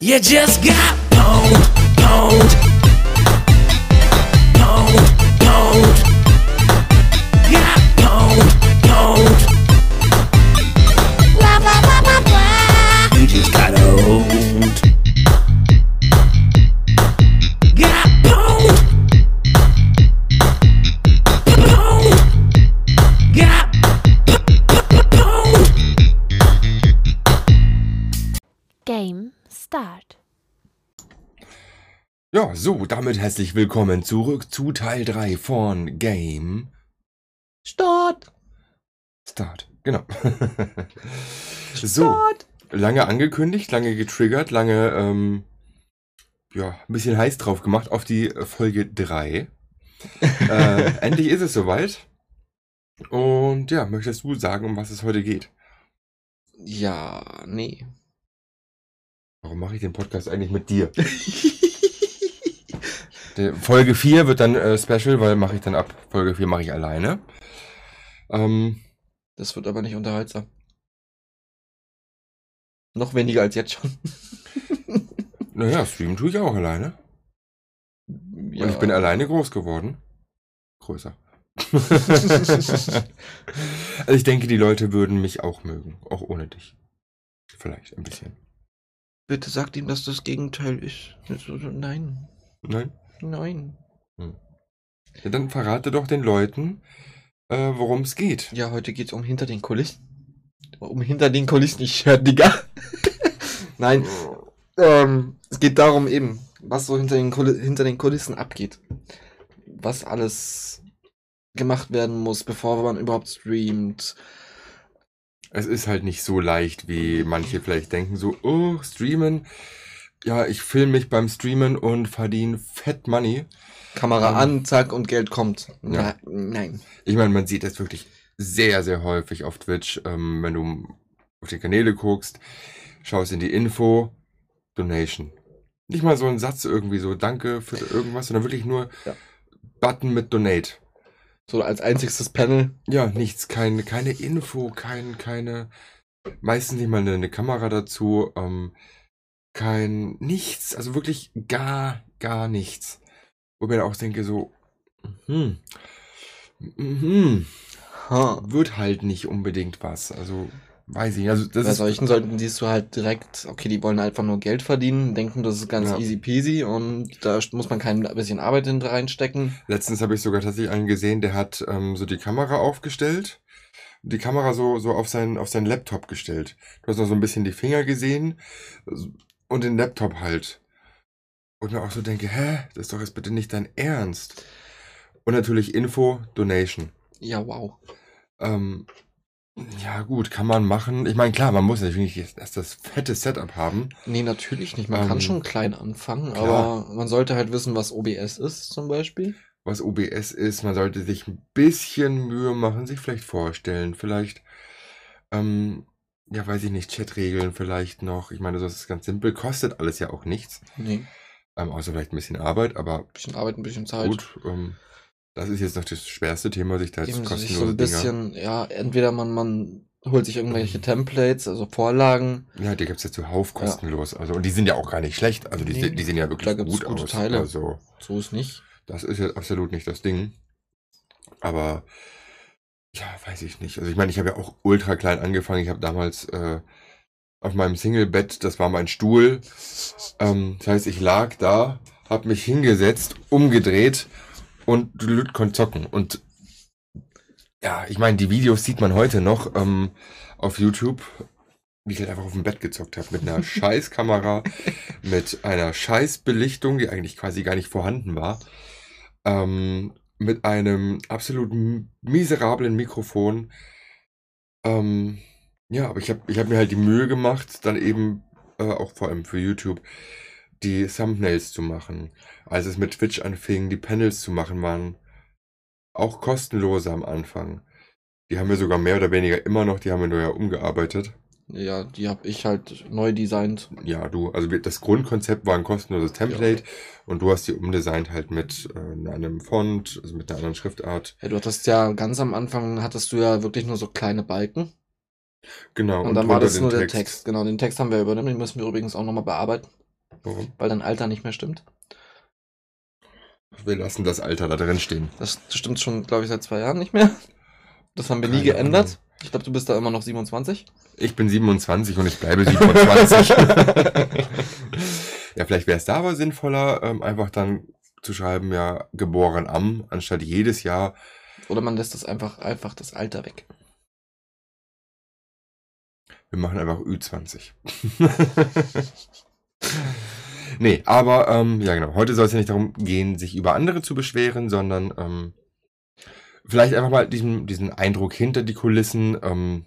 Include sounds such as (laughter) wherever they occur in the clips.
You just got pwned, pwned, Ja, so, damit herzlich willkommen zurück zu Teil 3 von Game Start! Start. Genau. (laughs) so, lange angekündigt, lange getriggert, lange, ähm, ja, ein bisschen heiß drauf gemacht auf die Folge 3. (laughs) äh, endlich ist es soweit. Und ja, möchtest du sagen, um was es heute geht? Ja, nee. Warum mache ich den Podcast eigentlich mit dir? (laughs) Folge 4 wird dann äh, special, weil mache ich dann ab Folge 4 mache ich alleine. Ähm, Das wird aber nicht unterhaltsam. Noch weniger als jetzt schon. (laughs) naja, streamen tue ich auch alleine. ja. Und ich bin alleine groß geworden. Größer. (laughs) also ich denke, die Leute würden mich auch mögen. Auch ohne dich. Vielleicht ein bisschen. Bitte sagt ihm, dass das Gegenteil ist. Nein. Nein? Nein. Ja, dann verrate doch den Leuten, äh, worum es geht. Ja, heute geht's um hinter den Kulissen. Um hinter den Kulissen, ich hör, Digga. (laughs) Nein. Ähm, es geht darum eben, was so hinter den, hinter den Kulissen abgeht. Was alles gemacht werden muss, bevor man überhaupt streamt. Es ist halt nicht so leicht, wie manche vielleicht denken, so, oh, streamen. Ja, ich filme mich beim Streamen und verdiene fett Money. Kamera Ähm, an, zack und Geld kommt. ja. Na, nein. Ich meine, man sieht das wirklich sehr, sehr häufig auf Twitch, ähm, wenn du auf die Kanäle guckst, schaust in die Info, Donation. Nicht mal so ein Satz irgendwie so, danke für irgendwas, sondern wirklich nur Ja. Button mit Donate. So als einziges Panel. Ja, nichts, keine, keine Info, kein, keine, meistens nicht mal eine, eine Kamera dazu, ähm, kein, nichts, also wirklich gar, gar nichts. Wo ich mir auch denke, so, hm, hm, wird halt nicht unbedingt was. Also, weiß ich. Also, das Bei solchen sollten siehst du halt direkt, okay, die wollen einfach nur Geld verdienen, denken, das ist ganz Ja. easy peasy und da muss man kein bisschen Arbeit hinter reinstecken. Letztens habe ich sogar tatsächlich einen gesehen, der hat ähm, so die Kamera aufgestellt. Die Kamera so, so auf, seinen, auf seinen Laptop gestellt. Du hast noch so ein bisschen die Finger gesehen und den Laptop halt. Und mir auch so denke, hä, das ist doch jetzt bitte nicht dein Ernst. Und natürlich Info, Donation. Ja, wow. Ähm, ja, gut, kann man machen. Ich meine, klar, man muss natürlich nicht erst das fette Setup haben. Nee, natürlich nicht. Man Ähm, kann schon klein anfangen, klar. aber man sollte halt wissen, was OBS ist zum Beispiel. was OBS ist. Man sollte sich ein bisschen Mühe machen, sich vielleicht vorstellen. Vielleicht, ähm, ja, weiß ich nicht, Chatregeln vielleicht noch. Ich meine, das ist ganz simpel. Kostet alles ja auch nichts. Nee, Ähm, außer vielleicht ein bisschen Arbeit, aber bisschen Arbeit, ein bisschen Zeit. gut. Ähm, das ist jetzt noch das schwerste Thema, sich da jetzt Eben sich so kostenlose ein Dinger. bisschen, ja, entweder man, man holt sich irgendwelche Templates, also Vorlagen. Ja, die gibt's ja zuhauf kostenlos. Also, und die sind ja auch gar nicht schlecht. Also, die, Nee, die sehen ja wirklich da gut gute aus. Teile. Also, So ist nicht. Das ist jetzt absolut nicht das Ding. Aber ja, weiß ich nicht. Also ich meine, ich habe ja auch ultra klein angefangen. Ich habe damals äh, auf meinem Singlebett, das war mein Stuhl. Ähm, das heißt, ich lag da, habe mich hingesetzt, umgedreht und Lüt konnte zocken. Und ja, ich meine, die Videos sieht man heute noch ähm, auf YouTube, wie ich halt einfach auf dem Bett gezockt habe. Mit einer (laughs) Scheißkamera, mit einer Scheißbelichtung, die eigentlich quasi gar nicht vorhanden war. Ähm, mit einem absolut miserablen Mikrofon. Ähm, ja, aber ich habe ich hab mir halt die Mühe gemacht, dann eben äh, auch vor allem für YouTube die Thumbnails zu machen. Als es mit Twitch anfing, die Panels zu machen, waren auch kostenlose am Anfang. Die haben wir sogar mehr oder weniger immer noch, die haben wir nur ja umgearbeitet. Ja, die habe ich halt neu designt. Ja, du, also das Grundkonzept war ein kostenloses Template und du hast die umdesignt halt mit äh, einem Font, also mit einer anderen Schriftart. Ja, du hattest ja ganz am Anfang hattest du ja wirklich nur so kleine Balken. Genau. Und, dann war das nur der Text. Genau, den Text haben wir übernommen, den müssen wir übrigens auch nochmal bearbeiten. Warum? weil dein Alter nicht mehr stimmt. Wir lassen das Alter da drin stehen. Das stimmt schon, glaube ich, seit zwei Jahren nicht mehr. Das haben wir nie Keine geändert. Ahnung. Ich glaube, du bist da immer noch 27. Ich bin 27 und ich bleibe 27. (laughs) ja, vielleicht wäre es da aber sinnvoller, ähm, einfach dann zu schreiben, ja, geboren am, anstatt jedes Jahr. Oder man lässt das einfach, einfach das Alter weg. Wir machen einfach Ü20. (laughs) nee, aber ähm, ja genau, heute soll es ja nicht darum gehen, sich über andere zu beschweren, sondern ähm, vielleicht einfach mal diesen, diesen Eindruck hinter die Kulissen, ähm,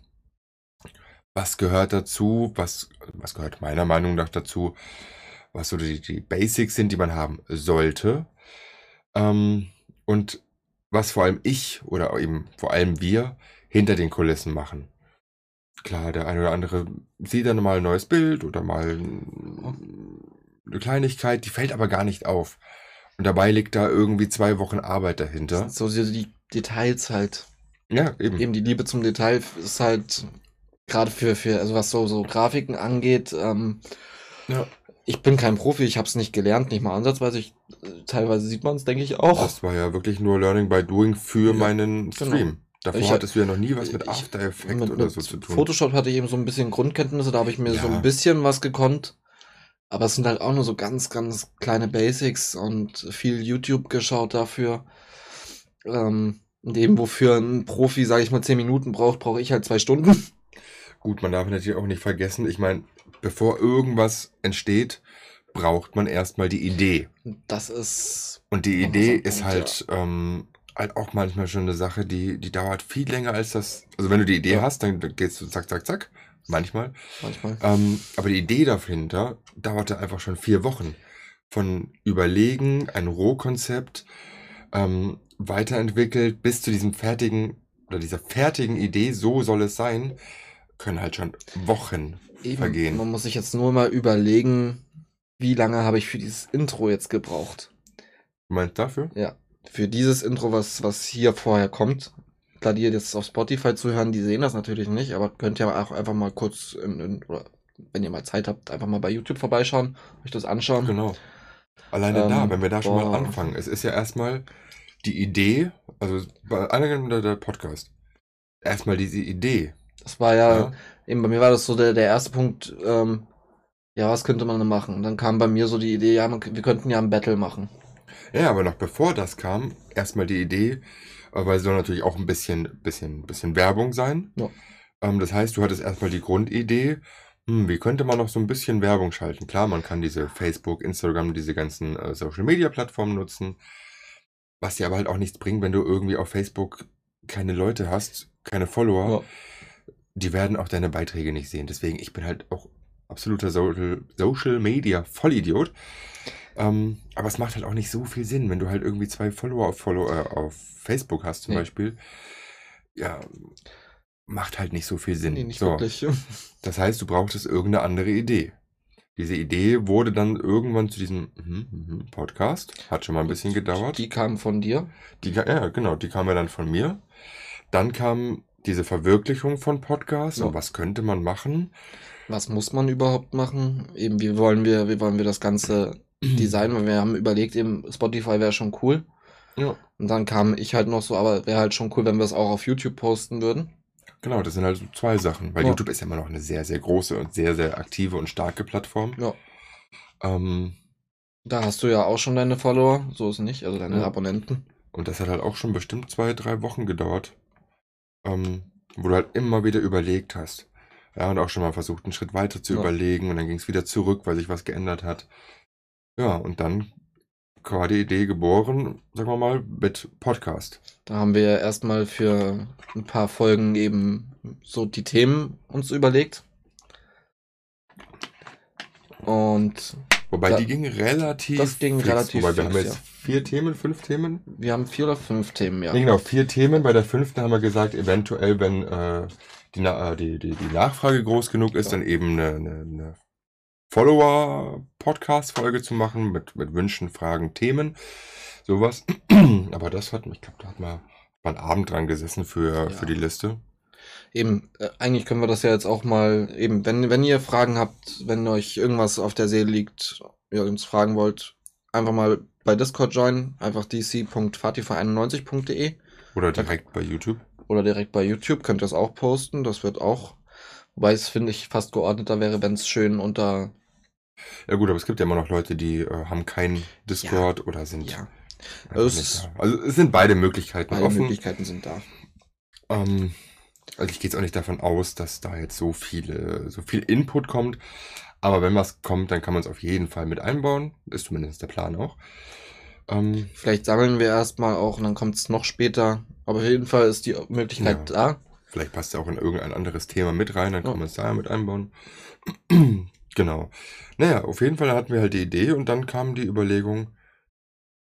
was gehört dazu, was, was gehört meiner Meinung nach dazu, was so die, die Basics sind, die man haben sollte. Ähm, und was vor allem ich oder eben vor allem wir hinter den Kulissen machen. Klar, der eine oder andere sieht dann mal ein neues Bild oder mal eine Kleinigkeit, die fällt aber gar nicht auf. Und dabei liegt da irgendwie zwei Wochen Arbeit dahinter. So die, Details halt. Ja, eben. Eben die Liebe zum Detail ist halt gerade für, für, also was so, so Grafiken angeht, ähm, Ja. ich bin kein Profi, ich habe es nicht gelernt, nicht mal ansatzweise. Ich, teilweise sieht man es, denke ich, auch. Das war ja wirklich nur Learning by Doing für Ja, meinen genau. Stream. Davor Ich- hattest du ja noch nie was mit After Effects oder so zu tun. Photoshop hatte ich eben so ein bisschen Grundkenntnisse, da habe ich mir so Ja. ein bisschen was gekonnt. Aber es sind halt auch nur so ganz, ganz kleine Basics und viel YouTube geschaut dafür. Ähm, und eben wofür ein Profi, sage ich mal, 10 Minuten braucht, brauche ich halt zwei Stunden. (laughs) Gut, man darf natürlich auch nicht vergessen, ich meine, bevor irgendwas entsteht, braucht man erstmal die Idee. Das ist. Und die Idee ist Punkt, halt, ähm, halt auch manchmal schon eine Sache, die, die dauert viel länger als das. Also wenn du die Idee Ja. hast, dann gehst du zack, zack, zack. Manchmal. Manchmal. Ähm, aber die Idee dahinter dauerte einfach schon vier Wochen. Von Überlegen, ein Rohkonzept, ähm, weiterentwickelt bis zu diesem fertigen oder dieser fertigen Idee, so soll es sein, können halt schon Wochen Eben, vergehen. Man muss sich jetzt nur mal überlegen, wie lange habe ich für dieses Intro jetzt gebraucht. Du meinst dafür? Ja, für dieses Intro, was, was hier vorher kommt. Klar, die jetzt auf Spotify zuhören, die sehen das natürlich nicht, aber könnt ihr auch einfach mal kurz, in, in, oder wenn ihr mal Zeit habt, einfach mal bei YouTube vorbeischauen, euch das anschauen. Genau. Alleine Ähm, da, wenn wir da schon boah. mal anfangen. Es ist ja erstmal die Idee, also bei anderen der, der Podcast, erstmal diese Idee. Das war ja, Ja. eben bei mir war das so der, der erste Punkt, ähm, ja, was könnte man denn machen? Und dann kam bei mir so die Idee, ja, man, wir könnten ja ein Battle machen. Ja, aber noch bevor das kam, erstmal die Idee, äh, weil es soll natürlich auch ein bisschen, bisschen, bisschen Werbung sein. Ja. Ähm, das heißt, du hattest erstmal die Grundidee, hm, wie könnte man noch so ein bisschen Werbung schalten? Klar, man kann diese Facebook, Instagram, diese ganzen äh, Social Media Plattformen nutzen, was dir aber halt auch nichts bringt, wenn du irgendwie auf Facebook keine Leute hast, keine Follower. Ja. Die werden auch deine Beiträge nicht sehen. Deswegen, ich bin halt auch absoluter Social, Social Media Vollidiot. Ähm, aber es macht halt auch nicht so viel Sinn, wenn du halt irgendwie zwei Follower auf, Follow, äh, auf Facebook hast zum Nee. Beispiel. Ja, macht halt nicht so viel Sinn. Nee, nicht so, wirklich. (laughs) das heißt, du brauchtest irgendeine andere Idee. Diese Idee wurde dann irgendwann zu diesem mhm, mhm, Podcast. Hat schon mal ein bisschen gedauert. Die kam von dir. Die, ja, genau, die kam ja dann von mir. Dann kam diese Verwirklichung von Podcast Ja. und was könnte man machen? Was muss man überhaupt machen? Eben, wie wollen wir, wie wollen wir das Ganze (clears throat) designen? Weil wir haben überlegt, eben Spotify wäre schon cool. Ja, Und dann kam ich halt noch so, aber wäre halt schon cool, wenn wir es auch auf YouTube posten würden. Genau, das sind halt so zwei Sachen. Weil Ja. YouTube ist ja immer noch eine sehr, sehr große und sehr, sehr aktive und starke Plattform. Ja. Ähm, Da hast du ja auch schon deine Follower, so ist nicht, also deine Ja. Abonnenten. und das hat halt auch schon bestimmt zwei, drei Wochen gedauert. Ähm, wo du halt immer wieder überlegt hast. Ja, und auch schon mal versucht, einen Schritt weiter zu Ja. überlegen und dann ging es wieder zurück, weil sich was geändert hat. Ja, und dann Idee geboren, sagen wir mal, mit Podcast. Da haben wir erstmal für ein paar Folgen eben so die Themen uns überlegt. Und Wobei Da- die ging relativ. das ging relativ Wobei wir fix, haben jetzt ja. vier Themen, fünf Themen. wir haben vier oder fünf Themen, ja. Ja. Genau, vier Themen. Bei der fünften haben wir gesagt, eventuell, wenn äh, die, äh, die, die, die Nachfrage groß genug ist, Ja. dann eben eine, eine, eine Follower-Podcast-Folge zu machen mit, mit Wünschen, Fragen, Themen. Sowas. (clears throat) Aber das hat, ich glaube, da hat man mal einen Abend dran gesessen für, Ja. für die Liste. Eben, äh, eigentlich können wir das ja jetzt auch mal, eben, wenn, wenn ihr Fragen habt, wenn euch irgendwas auf der Seele liegt, ihr uns fragen wollt, einfach mal bei Discord joinen, einfach dc.fativa91.de Oder direkt bei YouTube. oder direkt bei YouTube könnt ihr es auch posten. Das wird auch, wobei es finde ich fast geordneter wäre, wenn es schön unter Ja gut, aber es gibt ja immer noch Leute, die äh, haben keinen Discord oder sind ja Also es ist-. Also es sind beide Möglichkeiten alle offen. Möglichkeiten sind da. Ähm, also ich gehe jetzt auch nicht davon aus, dass da jetzt so viele, so viel Input kommt. Aber wenn was kommt, dann kann man es auf jeden Fall mit einbauen. Ist zumindest der Plan auch. Ähm, Vielleicht sammeln wir erstmal auch und dann kommt es noch später. Aber auf jeden Fall ist die Möglichkeit Ja. da. vielleicht passt ja auch in irgendein anderes Thema mit rein, dann kann Ja. man es da mit einbauen. (clears throat) genau. Naja, auf jeden Fall hatten wir halt die Idee und dann kam die Überlegung,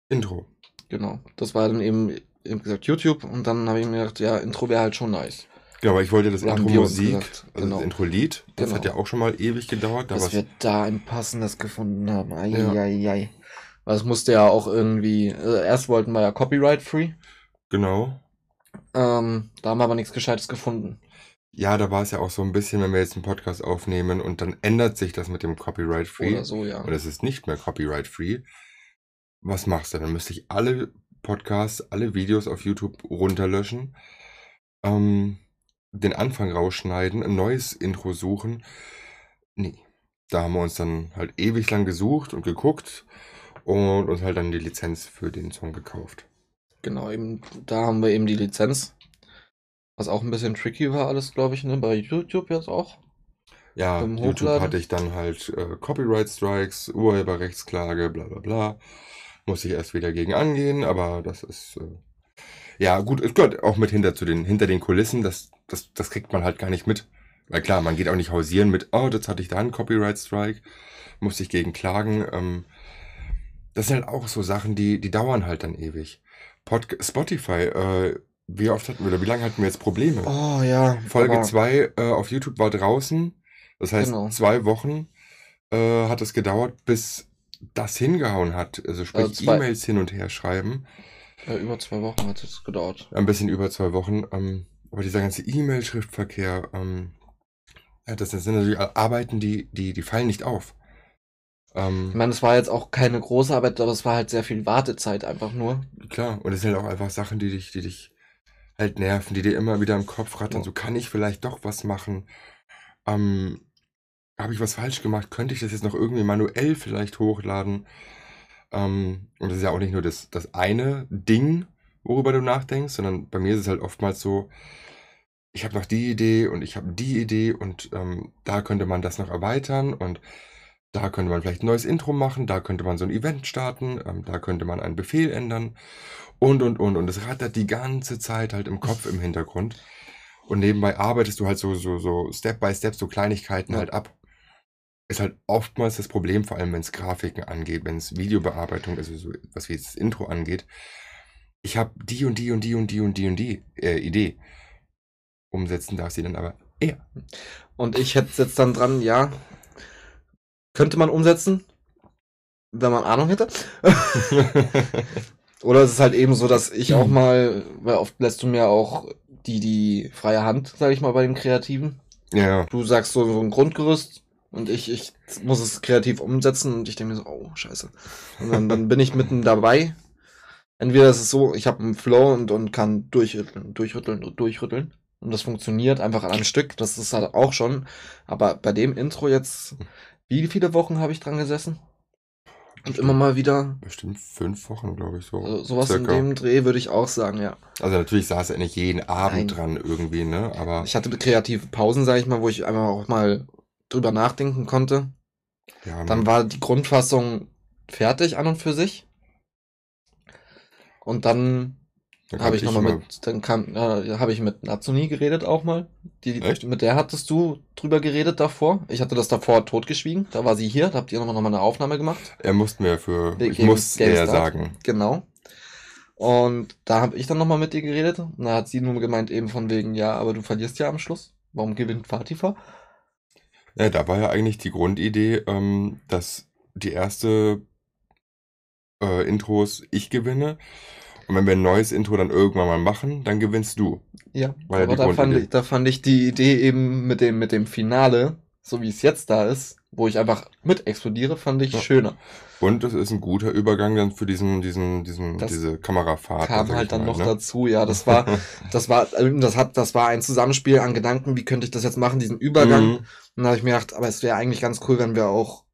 Intro. Genau. Das war dann eben, eben gesagt YouTube und dann habe ich mir gedacht, ja, Intro wäre halt schon nice. Genau, aber ich wollte das Intro Musik, gesagt, also genau. das Intro Lied, das Genau. hat ja auch schon mal ewig gedauert. Da Dass wir da ein passendes gefunden haben. Ei, Ja. ei, ei. Weil es musste ja auch irgendwie, äh, erst wollten wir ja Copyright-free. genau. Ähm, da haben wir aber nichts Gescheites gefunden. Ja, da war es ja auch so ein bisschen, wenn wir jetzt einen Podcast aufnehmen und dann ändert sich das mit dem Copyright Free Oder so, ja. und es ist nicht mehr Copyright Free. Was machst du? Dann müsste ich alle Podcasts, alle Videos auf YouTube runterlöschen, ähm, den Anfang rausschneiden, ein neues Intro suchen. Nee. Da haben wir uns dann halt ewig lang gesucht und geguckt und uns halt dann die Lizenz für den Song gekauft. Genau, eben, da haben wir eben die Lizenz. Was auch ein bisschen tricky war alles, glaube ich, ne? Bei YouTube jetzt auch. Ja, YouTube hatte ich dann halt äh, Copyright Strikes, Urheberrechtsklage, bla bla bla. Muss ich erst wieder gegen angehen, aber das ist. Äh, ja, gut, es gehört auch mit hinter zu den, hinter den Kulissen, das, das, das kriegt man halt gar nicht mit. Weil klar, man geht auch nicht hausieren mit, oh, das hatte ich da einen Copyright Strike, musste ich gegen klagen. Ähm, das sind halt auch so Sachen, die, die dauern halt dann ewig. Pod Spotify, äh, wie oft hatten wir oder wie lange hatten wir jetzt Probleme? Oh ja. Folge aber- 2 äh, auf YouTube war draußen. Das heißt, Genau. zwei Wochen äh, hat es gedauert, bis das hingehauen hat. Also sprich, Also E-Mails hin und her schreiben. Ja, über zwei Wochen hat es gedauert. Ein bisschen über zwei Wochen. Ähm, aber dieser ganze E-Mail-Schriftverkehr, ähm, ja, das sind natürlich Arbeiten, die, die, die fallen nicht auf. Ähm, Ich meine, es war jetzt auch keine große Arbeit, aber es war halt sehr viel Wartezeit einfach nur. Klar, und es sind halt auch einfach Sachen, die dich, die dich halt nerven, die dir immer wieder im Kopf rattern. Ja. So kann ich vielleicht doch was machen. Ähm, habe ich was falsch gemacht? Könnte ich das jetzt noch irgendwie manuell vielleicht hochladen? Ähm, und das ist ja auch nicht nur das, das eine Ding, worüber du nachdenkst, sondern bei mir ist es halt oftmals so, ich habe noch die Idee und ich habe die Idee und ähm, da könnte man das noch erweitern und da könnte man vielleicht ein neues Intro machen, da könnte man so ein Event starten, ähm, da könnte man einen Befehl ändern und und und und es rattert die ganze Zeit halt im Kopf im Hintergrund und nebenbei arbeitest du halt so so so Step by Step so Kleinigkeiten Ja. halt ab. Ist halt oftmals das Problem, vor allem wenn es Grafiken angeht, wenn es Videobearbeitung, also so was wie das Intro angeht. Ich habe die und die und die und die und die und die äh, Idee. Umsetzen darf sie dann aber er. Und ich hätte jetzt dann dran, ja, könnte man umsetzen, wenn man Ahnung hätte. (laughs) Oder es ist halt eben so, dass ich auch mal, weil oft lässt du mir auch die, die freie Hand, sage ich mal, bei dem Kreativen. ja, Du sagst so, so ein Grundgerüst und ich, ich muss es kreativ umsetzen und ich denke mir so, oh, scheiße. Und dann, dann bin ich mitten dabei. Entweder ist es so, ich habe einen Flow und, und kann durchrütteln, durchrütteln und durchrütteln. Und das funktioniert einfach an einem Stück. Das ist halt auch schon. Aber bei dem Intro jetzt, wie viele Wochen habe ich dran gesessen? Und immer mal wieder bestimmt fünf Wochen, glaube ich, so. so, sowas in circa. dem Dreh würde ich auch sagen, ja. Also natürlich saß er nicht jeden Abend Nein. dran irgendwie, ne? Aber Ich hatte kreative Pausen, sage ich mal, wo ich einfach auch mal drüber nachdenken konnte. ja, Dann war die Grundfassung fertig an und für sich. Und dann dann habe kam ich nochmal mit, dann kam, äh, habe ich mit Natsuni geredet auch mal. Die, Echt? Mit der hattest du drüber geredet davor. Ich hatte das davor totgeschwiegen. Da war sie hier, da habt ihr nochmal noch mal eine Aufnahme gemacht. Er musste mir für, ich muss GameStart. sagen. Genau. Und da habe ich dann nochmal mit ihr geredet. Und da hat sie nur gemeint, eben von wegen, ja, aber du verlierst ja am Schluss. Warum gewinnt Fatifa? Ja, da war ja eigentlich die Grundidee, ähm, dass die erste äh, Intros ich gewinne. Und wenn wir ein neues Intro dann irgendwann mal machen, dann gewinnst du. Ja, ja aber da fand, ich, da fand ich die Idee eben mit dem, mit dem Finale, so wie es jetzt da ist, wo ich einfach mit explodiere, fand ich Ja. schöner. Und das ist ein guter Übergang dann für diesen, diesen, diesen, Das diese Kamerafahrt. Kam halt dann mal, noch ne? dazu, ja, das (laughs) war, das war, ähm, das hat, das war ein Zusammenspiel an Gedanken, wie könnte ich das jetzt machen, diesen Übergang. Mhm. Und dann habe ich mir gedacht, aber es wäre eigentlich ganz cool, wenn wir auch,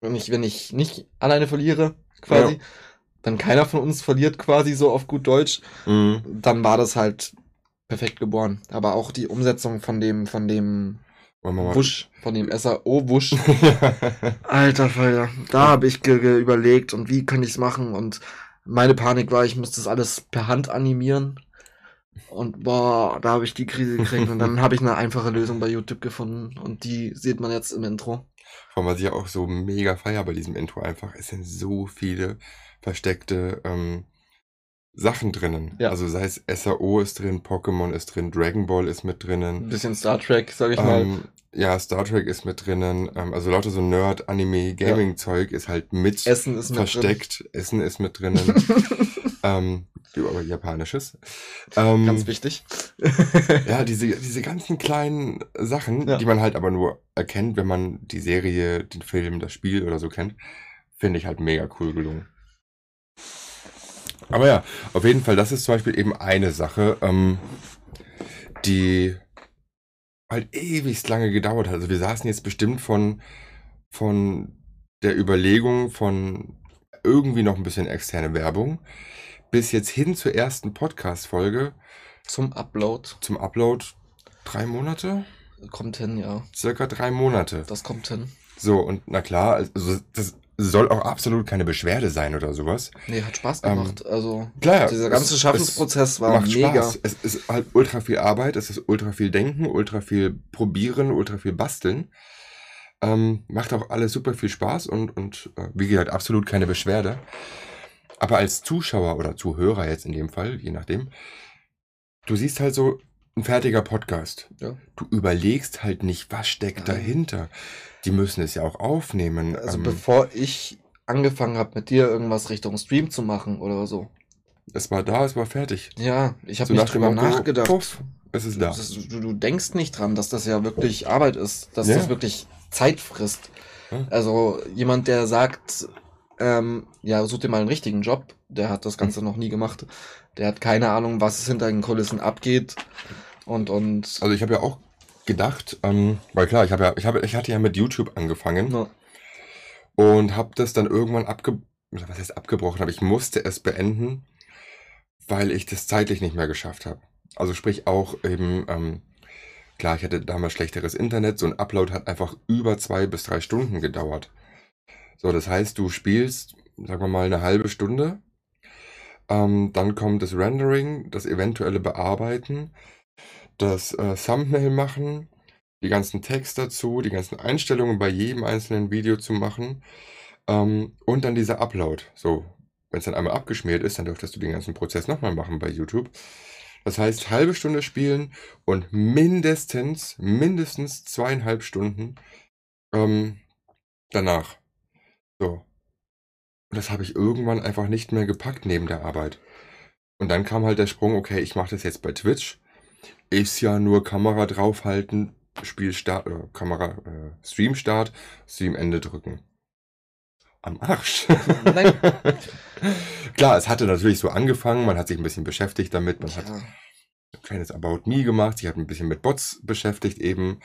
wenn ich, wenn ich nicht alleine verliere, quasi, Ja. Wenn keiner von uns verliert, quasi so auf gut Deutsch, Mhm. dann war das halt perfekt geboren. Aber auch die Umsetzung von dem, von dem Wusch, von dem SAO-Wusch. (laughs) Alter Falter, da habe ich ge ge überlegt und wie kann ich es machen und meine Panik war, ich müsste das alles per Hand animieren. Und boah, da habe ich die Krise gekriegt und dann habe ich eine einfache Lösung bei YouTube gefunden und die sieht man jetzt im Intro. Vor allem, was ich ja auch so mega feier bei diesem Intro einfach, es sind so viele versteckte ähm, Sachen drinnen. Ja. Also sei es SAO ist drin, Pokémon ist drin, Dragon Ball ist mit Ein drinnen. bisschen Star Trek, sag ich mal. Ähm, ja, Star Trek ist mit drinnen. Ähm, also lauter so Nerd, Anime, Gaming-Zeug ist halt mit Essen ist mit versteckt. Essen ist mit drinnen. drin. (laughs) ähm, aber japanisches. Ähm, Ganz wichtig. (laughs) Ja, diese, diese ganzen kleinen Sachen, Ja. die man halt aber nur erkennt, wenn man die Serie, den Film, das Spiel oder so kennt, finde ich halt mega cool gelungen. Aber ja, auf jeden Fall, das ist zum Beispiel eben eine Sache, ähm, die halt ewigst lange gedauert hat. Also wir saßen jetzt bestimmt von, von der Überlegung von irgendwie noch ein bisschen externe Werbung bis jetzt hin zur ersten Podcast-Folge Zum Upload. zum Upload drei Monate? Kommt hin, ja. Circa drei Monate. Das kommt hin. So, und na klar, also das soll auch absolut keine Beschwerde sein oder sowas. Nee, hat Spaß Ähm, gemacht. also, Klar, dieser es- ganze es Schaffensprozess war macht mega. Spaß. Es ist halt ultra viel Arbeit, es ist ultra viel Denken, ultra viel Probieren, ultra viel Basteln. Ähm, macht auch alles super viel Spaß und, und äh, wie gesagt, absolut keine Beschwerde. Aber als Zuschauer oder Zuhörer jetzt in dem Fall, je nachdem, du siehst halt so ein fertiger Podcast. Ja. Du überlegst halt nicht, was steckt Nein. dahinter. Die müssen es ja auch aufnehmen. Also ähm, bevor ich angefangen habe, mit dir irgendwas Richtung Stream zu machen oder so. es war da, es war fertig. Ja, ich habe So nicht drüber nachgedacht. puff, es ist da. Du, du denkst nicht dran, dass das ja wirklich Arbeit ist, dass Ja. das wirklich Zeit frisst. Ja. Also jemand, der sagt, ähm, ja, such dir mal einen richtigen Job, der hat das Ganze noch nie gemacht. Der hat keine Ahnung, was hinter den Kulissen abgeht. Und, und Also ich habe ja auch gedacht, ähm, weil klar, ich habe ja, ich habe, ich hatte ja mit YouTube angefangen ja, und habe das dann irgendwann abge, was heißt abgebrochen, aber ich musste es beenden, weil ich das zeitlich nicht mehr geschafft habe. Also sprich auch eben, ähm, klar, ich hatte damals schlechteres Internet, so ein Upload hat einfach über zwei bis drei Stunden gedauert. So, das heißt, du spielst, sagen wir mal, eine halbe Stunde, ähm, dann kommt das Rendering, das eventuelle Bearbeiten, das äh, Thumbnail machen, die ganzen Text dazu, die ganzen Einstellungen bei jedem einzelnen Video zu machen ähm, und dann dieser Upload. So, wenn es dann einmal abgeschmiert ist, dann dürftest du den ganzen Prozess nochmal machen bei YouTube. Das heißt, halbe Stunde spielen und mindestens, mindestens zweieinhalb Stunden ähm, danach. So. Und das habe ich irgendwann einfach nicht mehr gepackt neben der Arbeit. Und dann kam halt der Sprung, okay, ich mache das jetzt bei Twitch. Ist ja nur Kamera draufhalten, Spiel Start, äh, Kamera, äh, Stream Start, Stream Ende drücken. Am Arsch. Nein. (laughs) Klar, es hatte natürlich so angefangen, man hat sich ein bisschen beschäftigt damit, man hat ja, ein kleines About Me gemacht, sich hat ein bisschen mit Bots beschäftigt eben,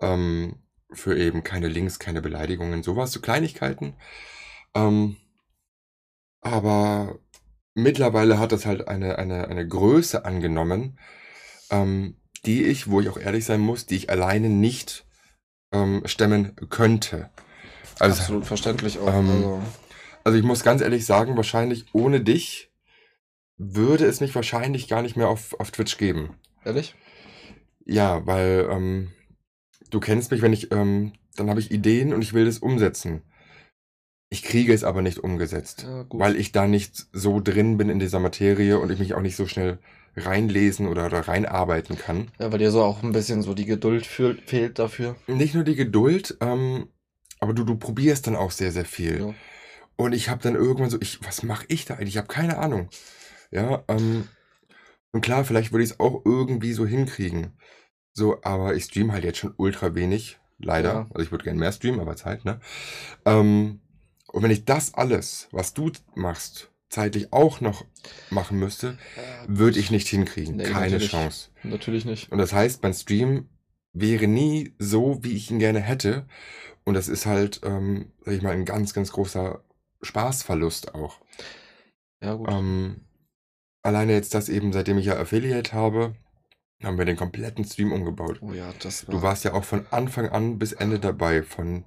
ähm, für eben keine Links, keine Beleidigungen, sowas, so Kleinigkeiten. Ähm, aber mittlerweile hat das halt eine, eine, eine Größe angenommen, ähm, die ich, wo ich auch ehrlich sein muss, die ich alleine nicht ähm, stemmen könnte. Also, absolut verständlich auch. ähm, also, also ich muss ganz ehrlich sagen, wahrscheinlich ohne dich würde es mich wahrscheinlich gar nicht mehr auf, auf Twitch geben. ehrlich? Ja, weil ähm, du kennst mich, wenn ich, ähm, dann habe ich Ideen und ich will das umsetzen. Ich kriege es aber nicht umgesetzt, Ja, weil ich da nicht so drin bin in dieser Materie und ich mich auch nicht so schnell reinlesen oder, oder reinarbeiten kann. ja, weil dir so auch ein bisschen so die Geduld fühl- fehlt dafür. Nicht nur die Geduld, ähm, aber du, du probierst dann auch sehr, sehr viel. Ja. Und ich habe dann irgendwann so, ich, was mache ich da eigentlich? Ich habe keine Ahnung. Ja, ähm, und klar, vielleicht würde ich es auch irgendwie so hinkriegen. So, aber ich stream halt jetzt schon ultra wenig. leider. Ja. Also ich würde gerne mehr streamen, aber Zeit, ne? Ähm, und wenn ich das alles, was du machst, zeitlich auch noch machen müsste, würde ich nicht hinkriegen. Nee, Keine natürlich. Chance. Natürlich nicht. Und das heißt, mein Stream wäre nie so, wie ich ihn gerne hätte. Und das ist halt, ähm, sag ich mal, ein ganz, ganz großer Spaßverlust auch. Ja, gut. Ähm, alleine jetzt das eben, seitdem ich ja Affiliate habe, haben wir den kompletten Stream umgebaut. oh ja, das war. Du warst ja auch von Anfang an bis Ende dabei, von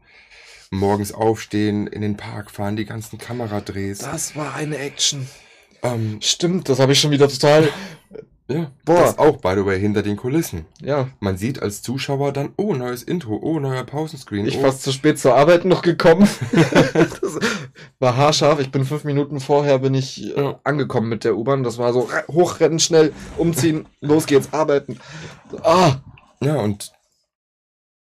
morgens aufstehen, in den Park fahren, die ganzen Kameradrehs. Das war eine Action. Ähm, Stimmt, das habe ich schon wieder total. (laughs) ja, Boah. das auch, by the way, hinter den Kulissen. Ja, Man sieht als Zuschauer dann, oh, neues Intro, oh, neuer Pausenscreen. ich oh. fast zu spät zur Arbeit noch gekommen. (laughs) das war haarscharf. Ich bin fünf Minuten vorher bin ich äh, angekommen mit der U-Bahn. Das war so re- hochrennen, schnell umziehen, (laughs) los geht's, arbeiten. Ah, Ja, und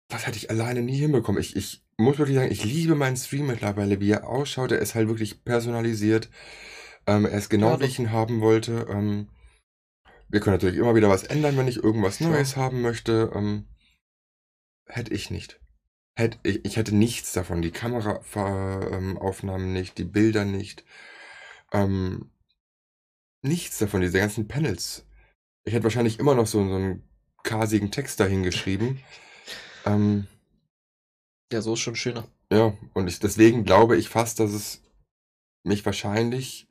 das hätte ich alleine nie hinbekommen. Ich, ich muss wirklich sagen, ich liebe meinen Stream mittlerweile, wie er ausschaut. Er ist halt wirklich personalisiert. Ähm, er ist genau, Ja, wie ich ihn haben wollte. Ähm, wir können natürlich immer wieder was ändern, wenn ich irgendwas Klar. Neues haben möchte. Ähm, hätte ich nicht. Hätte, ich, ich hätte nichts davon. Die Kameraaufnahmen nicht, die Bilder nicht. Ähm, nichts davon, diese ganzen Panels. Ich hätte wahrscheinlich immer noch so, so einen kasigen Text dahingeschrieben. (laughs) ähm, ja, so ist schon schöner. ja, und ich, deswegen glaube ich fast, dass es mich wahrscheinlich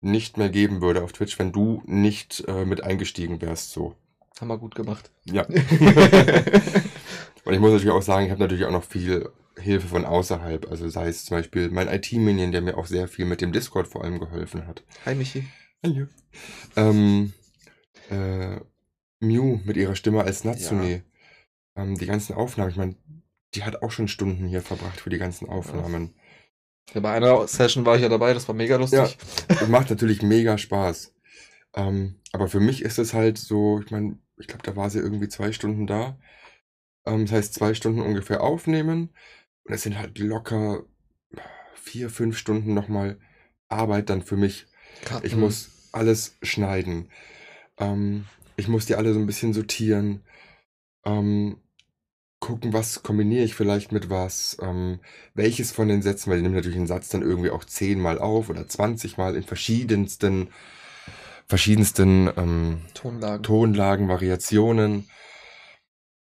nicht mehr geben würde auf Twitch, wenn du nicht äh, mit eingestiegen wärst, so. Haben wir gut gemacht. Ja. (laughs) und ich muss natürlich auch sagen, ich habe natürlich auch noch viel Hilfe von außerhalb. Also sei es zum Beispiel mein IT-Minion, der mir auch sehr viel mit dem Discord vor allem geholfen hat. Hi, Michi. Hallo. Ähm, äh, Mew mit ihrer Stimme als Natsune. Ähm, die ganzen Aufnahmen, ich meine, die hat auch schon Stunden hier verbracht für die ganzen Aufnahmen. Ja, bei einer Session war ich ja dabei, das war mega lustig. Das macht natürlich mega Spaß. Ähm, aber für mich ist es halt so, ich meine, ich glaube, da war sie irgendwie zwei Stunden da. Ähm, das heißt, zwei Stunden ungefähr aufnehmen. Und es sind halt locker vier, fünf Stunden nochmal Arbeit dann für mich. Karten. Ich muss alles schneiden. Ähm, ich muss die alle so ein bisschen sortieren. Ähm, gucken, was kombiniere ich vielleicht mit was. Ähm, welches von den Sätzen, weil ich nehme natürlich einen Satz dann irgendwie auch zehnmal auf oder 20 Mal in verschiedensten, verschiedensten ähm, Tonlagen. Tonlagen, Variationen.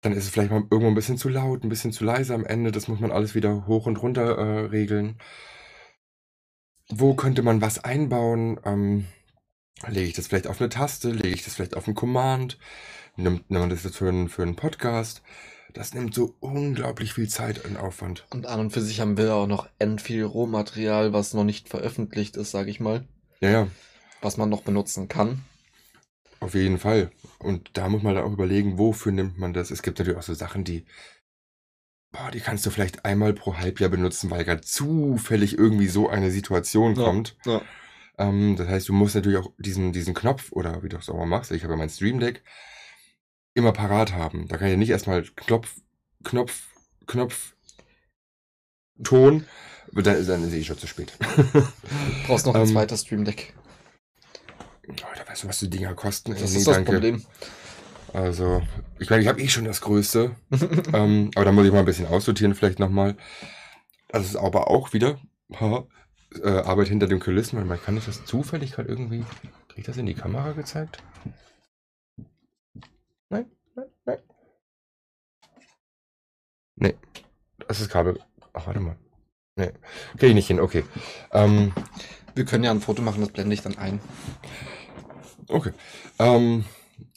Dann ist es vielleicht mal irgendwo ein bisschen zu laut, ein bisschen zu leise am Ende. Das muss man alles wieder hoch und runter äh, regeln. Wo könnte man was einbauen? Ähm, lege ich das vielleicht auf eine Taste? Lege ich das vielleicht auf einen Command? Nimmt, nimmt man das jetzt für einen, für einen Podcast? Das nimmt so unglaublich viel Zeit und Aufwand. Und an und für sich haben wir auch noch end viel Rohmaterial, was noch nicht veröffentlicht ist, sage ich mal. Ja, ja, Was man noch benutzen kann. auf jeden Fall. Und da muss man dann auch überlegen, wofür nimmt man das? Es gibt natürlich auch so Sachen, die, boah, die kannst du vielleicht einmal pro Halbjahr benutzen, weil gerade zufällig irgendwie so eine Situation Ja. kommt. Ja. Ähm, das heißt, du musst natürlich auch diesen, diesen Knopf oder wie du es auch mal machst, ich habe ja mein Stream Deck, immer parat haben. Da kann ich ja nicht erstmal Knopf, Knopf, Knopf, Ton, dann, dann ist eh schon zu spät. (laughs) Brauchst noch ein Ähm, zweites Stream Deck. Alter, weißt du, was die Dinger kosten? Das nee, ist das danke. Problem. Also, ich meine, ich habe eh schon das Größte. (laughs) ähm, aber da muss ich mal ein bisschen aussortieren, vielleicht nochmal. Das ist aber auch wieder äh, Arbeit hinter den Kulissen. Warte mal, kann ich das zufällig gerade irgendwie. Krieg ich das in die Kamera gezeigt? Nein, nein, nein. Nee, das ist Kabel. Ach, warte mal. Nee, krieg ich nicht hin, okay. Ähm, Wir können ja ein Foto machen, das blende ich dann ein. Okay. Ähm,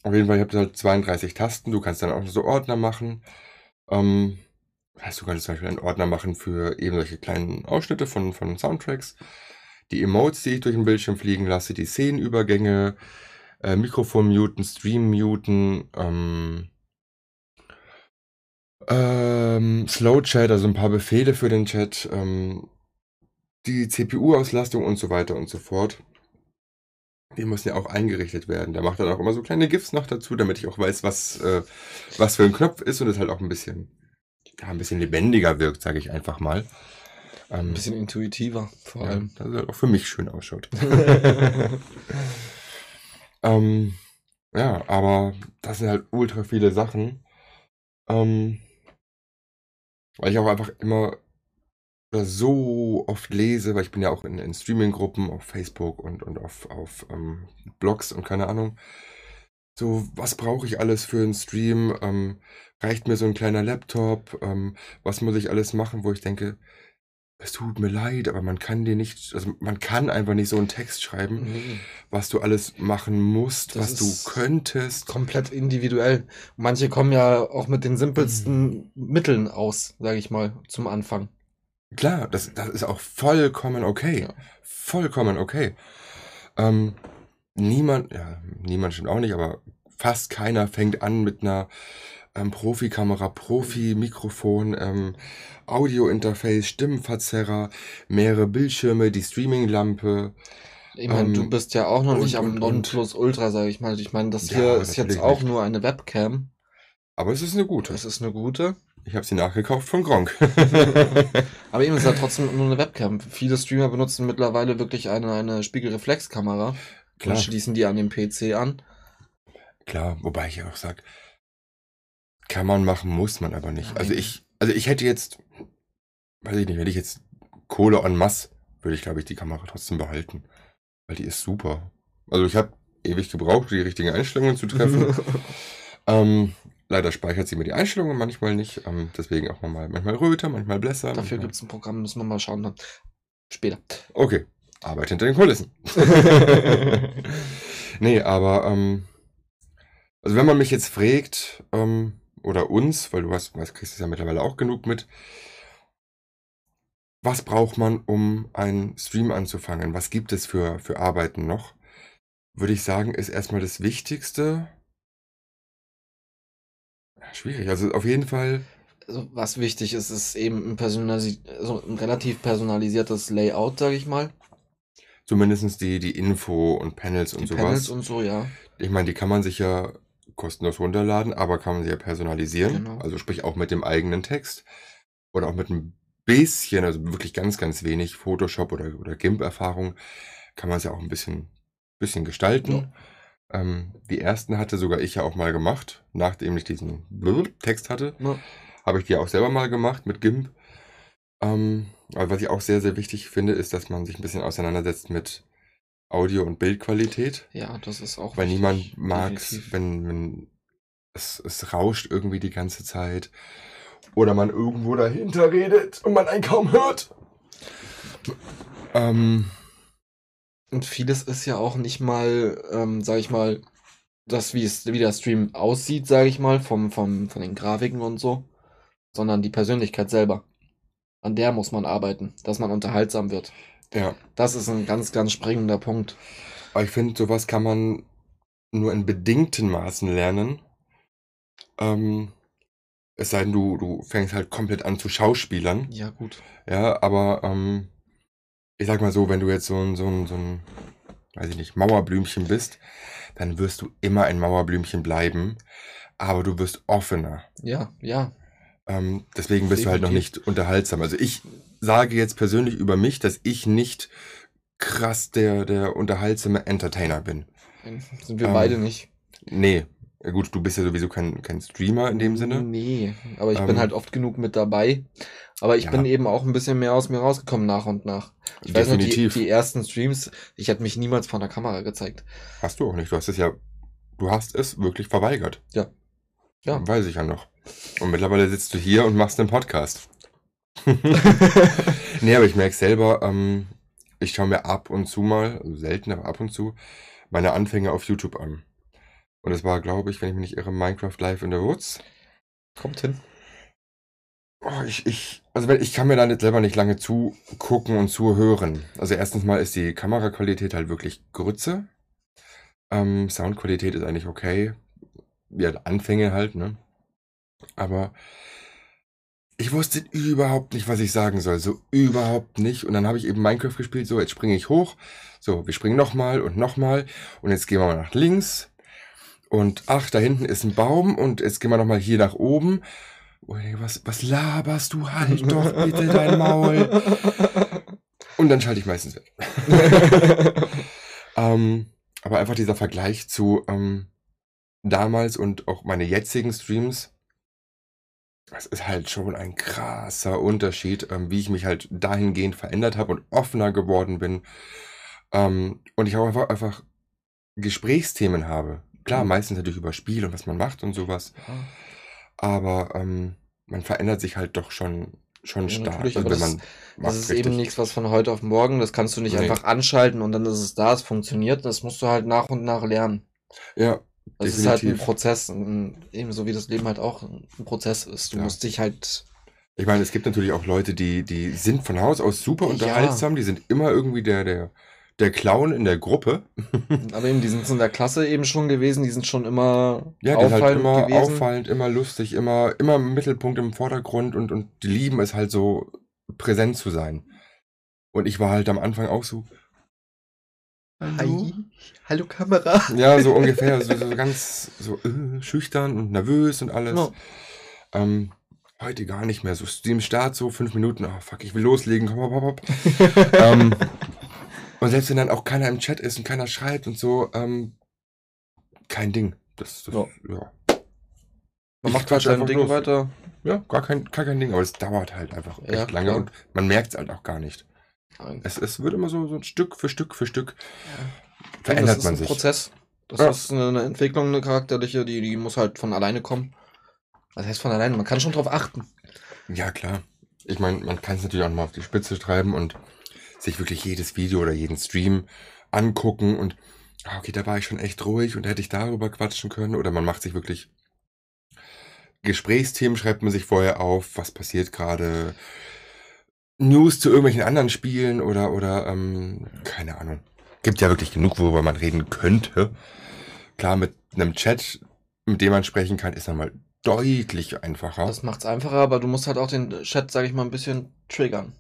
auf jeden Fall, ich habe halt 32 Tasten. Du kannst dann auch so Ordner machen. Ähm, heißt, du kannst zum Beispiel einen Ordner machen für eben solche kleinen Ausschnitte von, von Soundtracks. Die Emotes, die ich durch den Bildschirm fliegen lasse, die Szenenübergänge, äh, Mikrofon muten, Stream muten, ähm, ähm, Slow Chat, also ein paar Befehle für den Chat, ähm, die CPU-Auslastung und so weiter und so fort. Die müssen ja auch eingerichtet werden. Der macht dann auch immer so kleine GIFs noch dazu, damit ich auch weiß, was, äh, was für ein Knopf ist und es halt auch ein bisschen, ja, ein bisschen lebendiger wirkt, sage ich einfach mal. Ähm, Ein bisschen intuitiver, vor ja, allem. dass es halt auch für mich schön ausschaut. (laughs) (laughs) ähm, ja, aber das sind halt ultra viele Sachen. Ähm, Weil ich auch einfach immer so oft lese, weil ich bin ja auch in, in Streaming-Gruppen auf Facebook und, und auf, auf ähm, Blogs und keine Ahnung. So, was brauche ich alles für einen Stream? Ähm, reicht mir so ein kleiner Laptop? Ähm, was muss ich alles machen, wo ich denke, es tut mir leid, aber man kann dir nicht, also man kann einfach nicht so einen Text schreiben, Nee, was du alles machen musst, Das was du könntest. komplett individuell. Manche kommen ja auch mit den simpelsten Mitteln aus, sage ich mal, zum Anfang. Klar, das, das ist auch vollkommen okay. Ja. Vollkommen okay. Ähm, niemand, ja, niemand stimmt auch nicht, aber fast keiner fängt an mit einer ähm, Profikamera, Profi-Mikrofon, ähm, Audio-Interface, Stimmenverzerrer, mehrere Bildschirme, die Streaming-Lampe. Ich meine, Ähm, du bist ja auch noch und- nicht am und. Nonplusultra, sage ich mal. Ich meine, das Ja, hier ist jetzt auch nicht. nur eine Webcam. Aber es ist eine gute. Das ist eine gute. Ich habe sie nachgekauft von Gronk. (laughs) Aber eben ist ja (laughs) trotzdem nur eine Webcam. Viele Streamer benutzen mittlerweile wirklich eine, eine Spiegelreflexkamera Klar. und schließen die an den PC an. Klar, wobei ich ja auch sag, kann man machen, muss man aber nicht. Also ich, also ich hätte jetzt, weiß ich nicht, hätte ich jetzt Kohle en masse, würde ich glaube ich die Kamera trotzdem behalten, weil die ist super. Also ich habe ewig gebraucht, die richtigen Einstellungen zu treffen. (laughs) ähm, leider speichert sie mir die Einstellungen manchmal nicht, ähm, deswegen auch mal manchmal röter, manchmal blässer. Dafür gibt es ein Programm, müssen wir mal schauen dann. Später. Okay, Arbeit hinter den Kulissen. (laughs) nee, aber ähm, also wenn man mich jetzt fragt, ähm, oder uns, weil du hast, weißt, kriegst es ja mittlerweile auch genug mit, was braucht man, um einen Stream anzufangen? Was gibt es für, für Arbeiten noch? Würde ich sagen, ist erstmal das Wichtigste. Schwierig. Also auf jeden Fall, also, was wichtig ist, ist eben ein, personalisi also ein relativ personalisiertes Layout, sage ich mal. zumindest die, die Info und Panels und Die sowas. Panels und so, ja. Ich meine, die kann man sich ja kostenlos runterladen, aber kann man sie ja personalisieren. Genau. Also sprich auch mit dem eigenen Text. Oder auch mit ein bisschen, also wirklich ganz, ganz wenig Photoshop oder, oder GIMP-Erfahrung, kann man es ja auch ein bisschen, bisschen gestalten. Ähm, die ersten hatte sogar ich ja auch mal gemacht, nachdem ich diesen Text hatte, Ja. habe ich die auch selber mal gemacht mit GIMP. Ähm, aber was ich auch sehr, sehr wichtig finde, ist, dass man sich ein bisschen auseinandersetzt mit Audio- und Bildqualität. Ja, das ist auch Weil niemand mag es, wenn, wenn es, es rauscht irgendwie die ganze Zeit. Oder man irgendwo dahinter redet und man einen kaum hört. Ähm, Und vieles ist ja auch nicht mal, ähm, sag ich mal, das, wie es, wie der Stream aussieht, sag ich mal, vom, vom, von den Grafiken und so, sondern die Persönlichkeit selber. An der muss man arbeiten, dass man unterhaltsam wird. Ja, Das ist ein ganz, ganz springender Punkt. aber ich finde, sowas kann man nur in bedingten Maßen lernen. Ähm, es sei denn, du, du fängst halt komplett an zu schauspielern. Ja, gut. Ja, aber ähm, ich sag mal so, wenn du jetzt so ein, so ein, so ein, weiß ich nicht, Mauerblümchen bist, dann wirst du immer ein Mauerblümchen bleiben, aber du wirst offener. Ja, ja. Ähm, deswegen bist du halt noch Definitiv. nicht unterhaltsam. Also ich sage jetzt persönlich über mich, dass ich nicht krass der, der unterhaltsame Entertainer bin. Sind wir Ähm, beide nicht. Nee, gut, du bist ja sowieso kein, kein Streamer in dem Sinne. Nee, aber ich Ähm, bin halt oft genug mit dabei. Aber ich ja. bin eben auch ein bisschen mehr aus mir rausgekommen nach und nach. Ich weiß noch, die, Definitiv. die ersten Streams, ich hätte mich niemals vor der Kamera gezeigt. Hast du auch nicht. Du hast es ja, du hast es wirklich verweigert. Ja. Ja. Weiß ich ja noch. Und mittlerweile sitzt du hier und machst einen Podcast. (laughs) nee, aber ich merke selber, ähm, ich schaue mir ab und zu mal, also selten, aber ab und zu, meine Anfänge auf YouTube an. Und es war, glaube ich, wenn ich mich nicht irre, Minecraft Live in the Woods. Kommt hin. Oh, ich, ich, also wenn- ich kann mir da nicht selber nicht lange zugucken und zuhören. Also erstens mal ist die Kameraqualität halt wirklich Grütze. Ähm, Soundqualität ist eigentlich okay. Ja, Anfänge halt, ne? Aber ich wusste überhaupt nicht, was ich sagen soll. So überhaupt nicht. Und dann habe ich eben Minecraft gespielt. So, jetzt springe ich hoch. So, wir springen nochmal und nochmal. Und jetzt gehen wir mal nach links. Und ach, da hinten ist ein Baum. Und jetzt gehen wir nochmal hier nach oben. Was, was laberst du? Halt (laughs) doch bitte dein Maul. Und dann schalte ich meistens weg. (laughs) ähm, aber einfach dieser Vergleich zu ähm, damals und auch meine jetzigen Streams. Es ist halt schon ein krasser Unterschied, ähm, wie ich mich halt dahingehend verändert habe und offener geworden bin. Ähm, und ich auch einfach, einfach Gesprächsthemen habe. Klar, Mhm. meistens natürlich über Spiel und was man macht und sowas. Aber ähm, man verändert sich halt doch schon, schon Ja, stark. Also das- man Das macht ist richtig. eben nichts, was von heute auf morgen, das kannst du nicht Nee. einfach anschalten und dann ist es da, es funktioniert. Das musst du halt nach und nach lernen. Ja, Das ist halt ein definitiv. Prozess, ein- ebenso wie das Leben halt auch ein Prozess ist. Du Ja. musst dich halt, Ich meine, es gibt natürlich auch Leute, die, die sind von Haus aus super Ja. unterhaltsam, die sind immer irgendwie der, der, der Clown in der Gruppe. (laughs) aber eben, die sind in der Klasse eben schon gewesen, die sind schon immer Ja, die sind halt auffallend immer gewesen. auffallend, immer lustig, immer, immer im Mittelpunkt, im Vordergrund und, und die lieben es halt so präsent zu sein. Und ich war halt am Anfang auch so. Hi. Hallo Kamera. Ja, so (laughs) ungefähr, so, so ganz so äh, schüchtern und nervös und alles. No. Ähm, heute gar nicht mehr. So Stream-Start, so fünf Minuten, oh fuck, ich will loslegen, komm, hopp, hopp, hopp. (laughs) ähm, und selbst wenn dann auch keiner im Chat ist und keiner schreibt und so, ähm, kein Ding. Das, das Ja. ja. Man Ich macht halt sein Ding los. weiter. Ja, gar kein, gar kein Ding, aber es dauert halt einfach Ja, echt lange klar. und man merkt es halt auch gar nicht. Es, es wird immer so, so Stück für Stück für Stück verändert das ist man ein sich. Prozess. Das Ja. ist eine, Entwicklung, eine charakterliche, die, die muss halt von alleine kommen. Was heißt von alleine? Man kann schon drauf achten. Ja, klar. Ich meine, man kann es natürlich auch mal auf die Spitze treiben und sich wirklich jedes Video oder jeden Stream angucken und, ah, okay, da war ich schon echt ruhig und hätte ich darüber quatschen können. Oder man macht sich wirklich Gesprächsthemen, schreibt man sich vorher auf, was passiert gerade, News zu irgendwelchen anderen Spielen oder, oder, ähm, keine Ahnung. Gibt ja wirklich genug, worüber man reden könnte. Klar, mit einem Chat, mit dem man sprechen kann, ist dann mal deutlich einfacher. Das macht's einfacher, aber du musst halt auch den Chat, sag ich mal, ein bisschen triggern.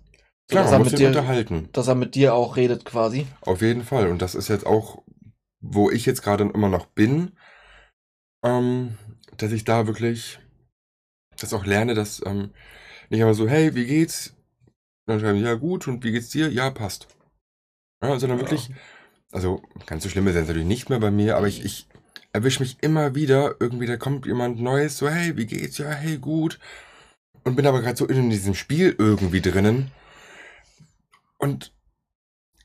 So, Klar, dass, man er muss mit dir, unterhalten. dass er mit dir auch redet quasi. Auf jeden Fall. Und das ist jetzt auch, wo ich jetzt gerade immer noch bin, ähm, dass ich da wirklich das auch lerne, dass ähm, nicht immer so, hey, wie geht's? Dann schreiben sie, ja gut, und wie geht's dir? Ja, passt. Ja, sondern Ja. wirklich, also ganz so schlimm ist es natürlich nicht mehr bei mir, aber ich, ich erwische mich immer wieder, irgendwie, da kommt jemand Neues, so, hey, wie geht's? Ja, hey, gut. Und bin aber gerade so in diesem Spiel irgendwie drinnen. Und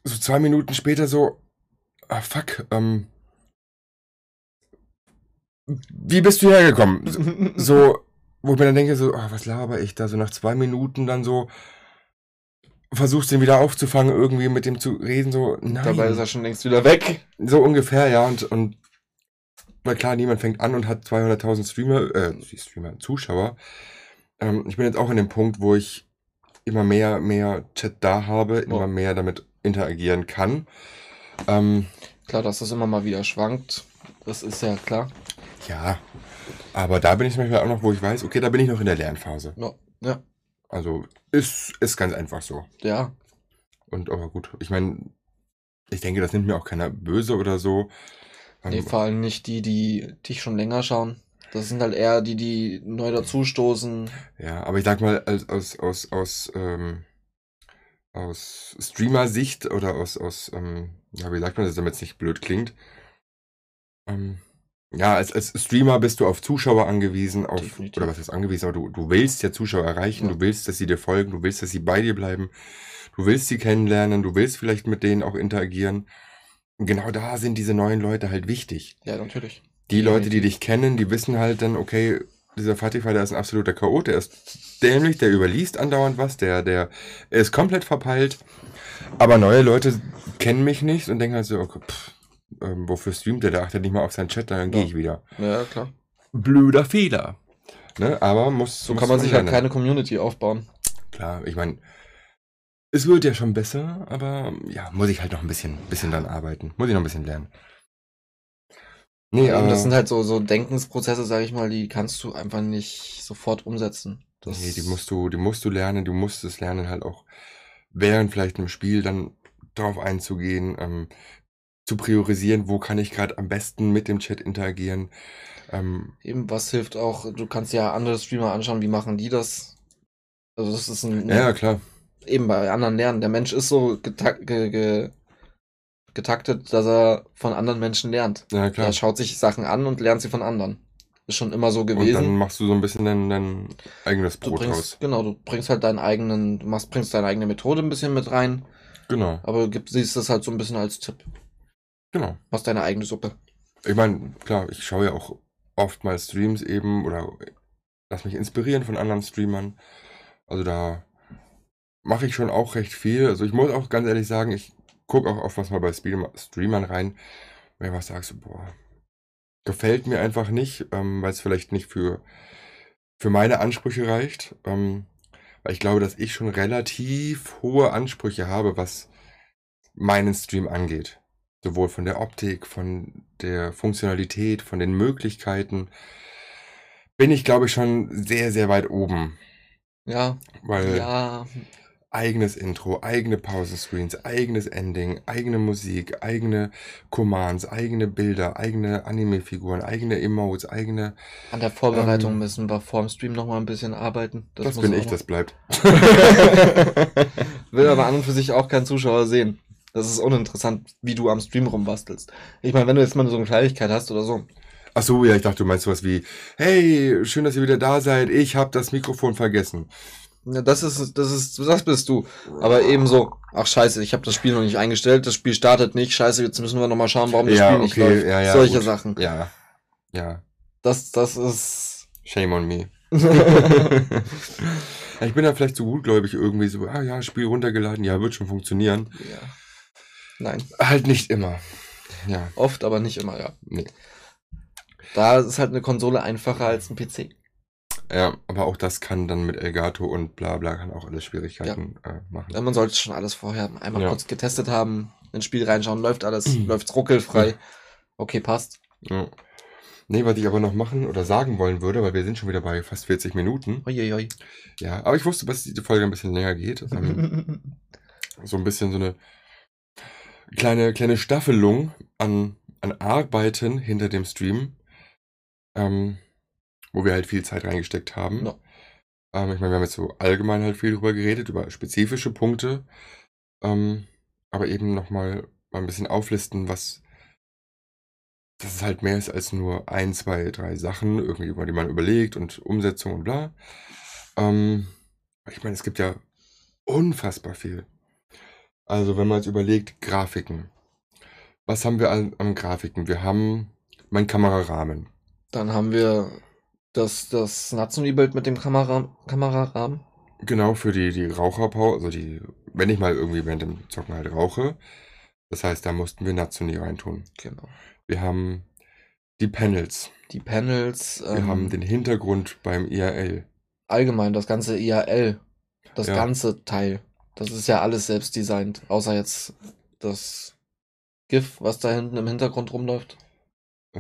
so zwei Minuten später so, ah fuck, ähm, wie bist du hergekommen? So, wo ich mir dann denke, so, oh, was laber ich da? So nach zwei Minuten dann so, versuchst den wieder aufzufangen, irgendwie mit dem zu reden, so, nein. Dabei ist er schon längst wieder weg. So ungefähr, ja, und, und weil klar, niemand fängt an und hat 200.000 Streamer, äh, Streamer, Zuschauer. Ähm, ich bin jetzt auch in dem Punkt, wo ich immer mehr, mehr Chat da habe, immer Ja. mehr damit interagieren kann. Ähm, Klar, dass das immer mal wieder schwankt. Das ist ja klar. ja, aber da bin ich Beispiel auch noch, wo ich weiß, okay, da bin ich noch in der Lernphase. Ja, ja. Also ist, ist ganz einfach so. ja. Und aber gut, ich meine, ich denke, das nimmt mir auch keiner böse oder so. Nee, Ähm, vor allem nicht die, die dich schon länger schauen. Das sind halt eher die, die neu dazustoßen. Ja, aber ich sag mal, als, aus, aus, aus, ähm, aus Streamer-Sicht oder aus, aus ähm, ja, wie sagt man das, damit es nicht blöd klingt? Ähm, ja, als, als Streamer bist du auf Zuschauer angewiesen, auf, Definitiv. oder was ist angewiesen, aber du, du willst ja Zuschauer erreichen, Ja. du willst, dass sie dir folgen, du willst, dass sie bei dir bleiben, du willst sie kennenlernen, du willst vielleicht mit denen auch interagieren. Und genau da sind diese neuen Leute halt wichtig. Ja, natürlich. Die Leute, die dich kennen, die wissen halt dann, okay, dieser Fatify, der ist ein absoluter Chaot, der ist dämlich, der überliest andauernd was, der, der ist komplett verpeilt. Aber neue Leute kennen mich nicht und denken halt so, okay, pff, ähm, wofür streamt der? Der achtet nicht mal auf seinen Chat, dann gehe Ja. ich wieder. Ja, klar. Blöder Fehler. Ne? Aber muss. So muss kann man sich halt lernen. keine Community aufbauen. Klar, ich meine, es wird ja schon besser, aber ja, muss ich halt noch ein bisschen, bisschen dran arbeiten. Muss ich noch ein bisschen lernen. Nee, Ja, aber. das sind halt so, so Denkensprozesse, sag ich mal, die kannst du einfach nicht sofort umsetzen. Das, Nee, die musst du, die musst du lernen, du musst es lernen, halt auch während vielleicht einem Spiel dann darauf einzugehen, ähm, zu priorisieren, wo kann ich gerade am besten mit dem Chat interagieren. Ähm, Eben, was hilft auch, du kannst ja andere Streamer anschauen, wie machen die das? Also das ist ein, ja, klar. eben bei anderen lernen. Der Mensch ist so getak ge ge getaktet, dass er von anderen Menschen lernt. Ja, klar. Er schaut sich Sachen an und lernt sie von anderen. Ist schon immer so Und dann gewesen. machst du so ein bisschen dein, dein eigenes Du Brot bringst, raus. genau, du bringst halt deinen eigenen, du machst, bringst deine eigene Methode ein bisschen mit rein, Genau, aber gib, siehst das halt so ein bisschen als Tipp. Genau. Machst deine eigene Suppe. Ich meine, klar, ich schaue ja auch oft mal Streams eben oder lass mich inspirieren von anderen Streamern. Also da mache ich schon auch recht viel. Also ich muss auch ganz ehrlich sagen, ich gucke auch oftmals mal bei Stream Streamern rein, wenn ich was sagst, so, boah, gefällt mir einfach nicht, ähm, weil es vielleicht nicht für, für meine Ansprüche reicht. Ähm, weil ich glaube, dass ich schon relativ hohe Ansprüche habe, was meinen Stream angeht. Sowohl von der Optik, von der Funktionalität, von den Möglichkeiten. Bin ich, glaube ich, schon sehr, sehr weit oben. Ja, Weil ja, eigenes Intro, eigene Pausenscreens, eigenes Ending, eigene Musik, eigene Commands, eigene Bilder, eigene Anime-Figuren, eigene Emotes, eigene. an der Vorbereitung Ähm, müssen wir vor dem Stream noch mal ein bisschen arbeiten. Das, muss bin ich, noch- das bleibt. (laughs) (laughs) Will aber an und für sich auch kein Zuschauer sehen. Das ist uninteressant, wie du am Stream rumbastelst. Ich meine, wenn du jetzt mal so eine Kleinigkeit hast oder so. Ach so, ja, ich dachte, du meinst sowas wie, hey, schön, dass ihr wieder da seid, ich habe das Mikrofon vergessen. Ja, das ist, das ist, das bist du. Aber eben so, ach scheiße, ich habe das Spiel noch nicht eingestellt, das Spiel startet nicht, scheiße, jetzt müssen wir nochmal schauen, warum das Ja, Spiel nicht okay, läuft. ja, ja, Solche gut. Sachen. Ja, ja, Das, das ist. shame on me. (laughs) Ich bin da vielleicht so gutgläubig irgendwie so, ah ja, Spiel runtergeladen, ja, wird schon funktionieren. ja. Nein, Halt nicht immer. Ja, oft, aber nicht immer, ja. nee. Da ist halt eine Konsole einfacher als ein PC. Ja, aber auch das kann dann mit Elgato und bla bla kann auch alles Schwierigkeiten äh, machen. Ja, Man sollte schon alles vorher einmal Ja. kurz getestet haben, ins Spiel reinschauen, läuft alles, läuft's ruckelfrei. Okay, passt. Ja. Nee, was ich aber noch machen oder sagen wollen würde, weil wir sind schon wieder bei fast 40 Minuten. Uiuiui. Ja, aber ich wusste, dass die Folge ein bisschen länger geht. Ähm, (laughs) so ein bisschen so eine kleine, kleine Staffelung an, an Arbeiten hinter dem Stream, ähm, wo wir halt viel Zeit reingesteckt haben. Ja. Ähm, ich meine, wir haben jetzt so allgemein halt viel drüber geredet, über spezifische Punkte, ähm, aber eben nochmal mal ein bisschen auflisten, was dass es halt mehr ist als nur ein, zwei, drei Sachen, irgendwie, über die man überlegt und Umsetzung und bla. Ähm, ich meine, es gibt ja unfassbar viel. Also, wenn man jetzt überlegt, Grafiken. Was haben wir an, an Grafiken? Wir haben meinen Kamerarahmen. Dann haben wir das, das Natsuni-Bild mit dem Kamera, Kamerarahmen. Genau, für die, die Raucherpause, also die, wenn ich mal irgendwie während dem Zocken halt rauche. Das heißt, da mussten wir Natsuni reintun. Genau. Wir haben die Panels. Die Panels. Wir ähm, haben den Hintergrund beim IRL. allgemein das ganze IAL. Das Ja. ganze Teil. Das ist ja alles selbst designt. Außer jetzt das GIF, was da hinten im Hintergrund rumläuft. Äh,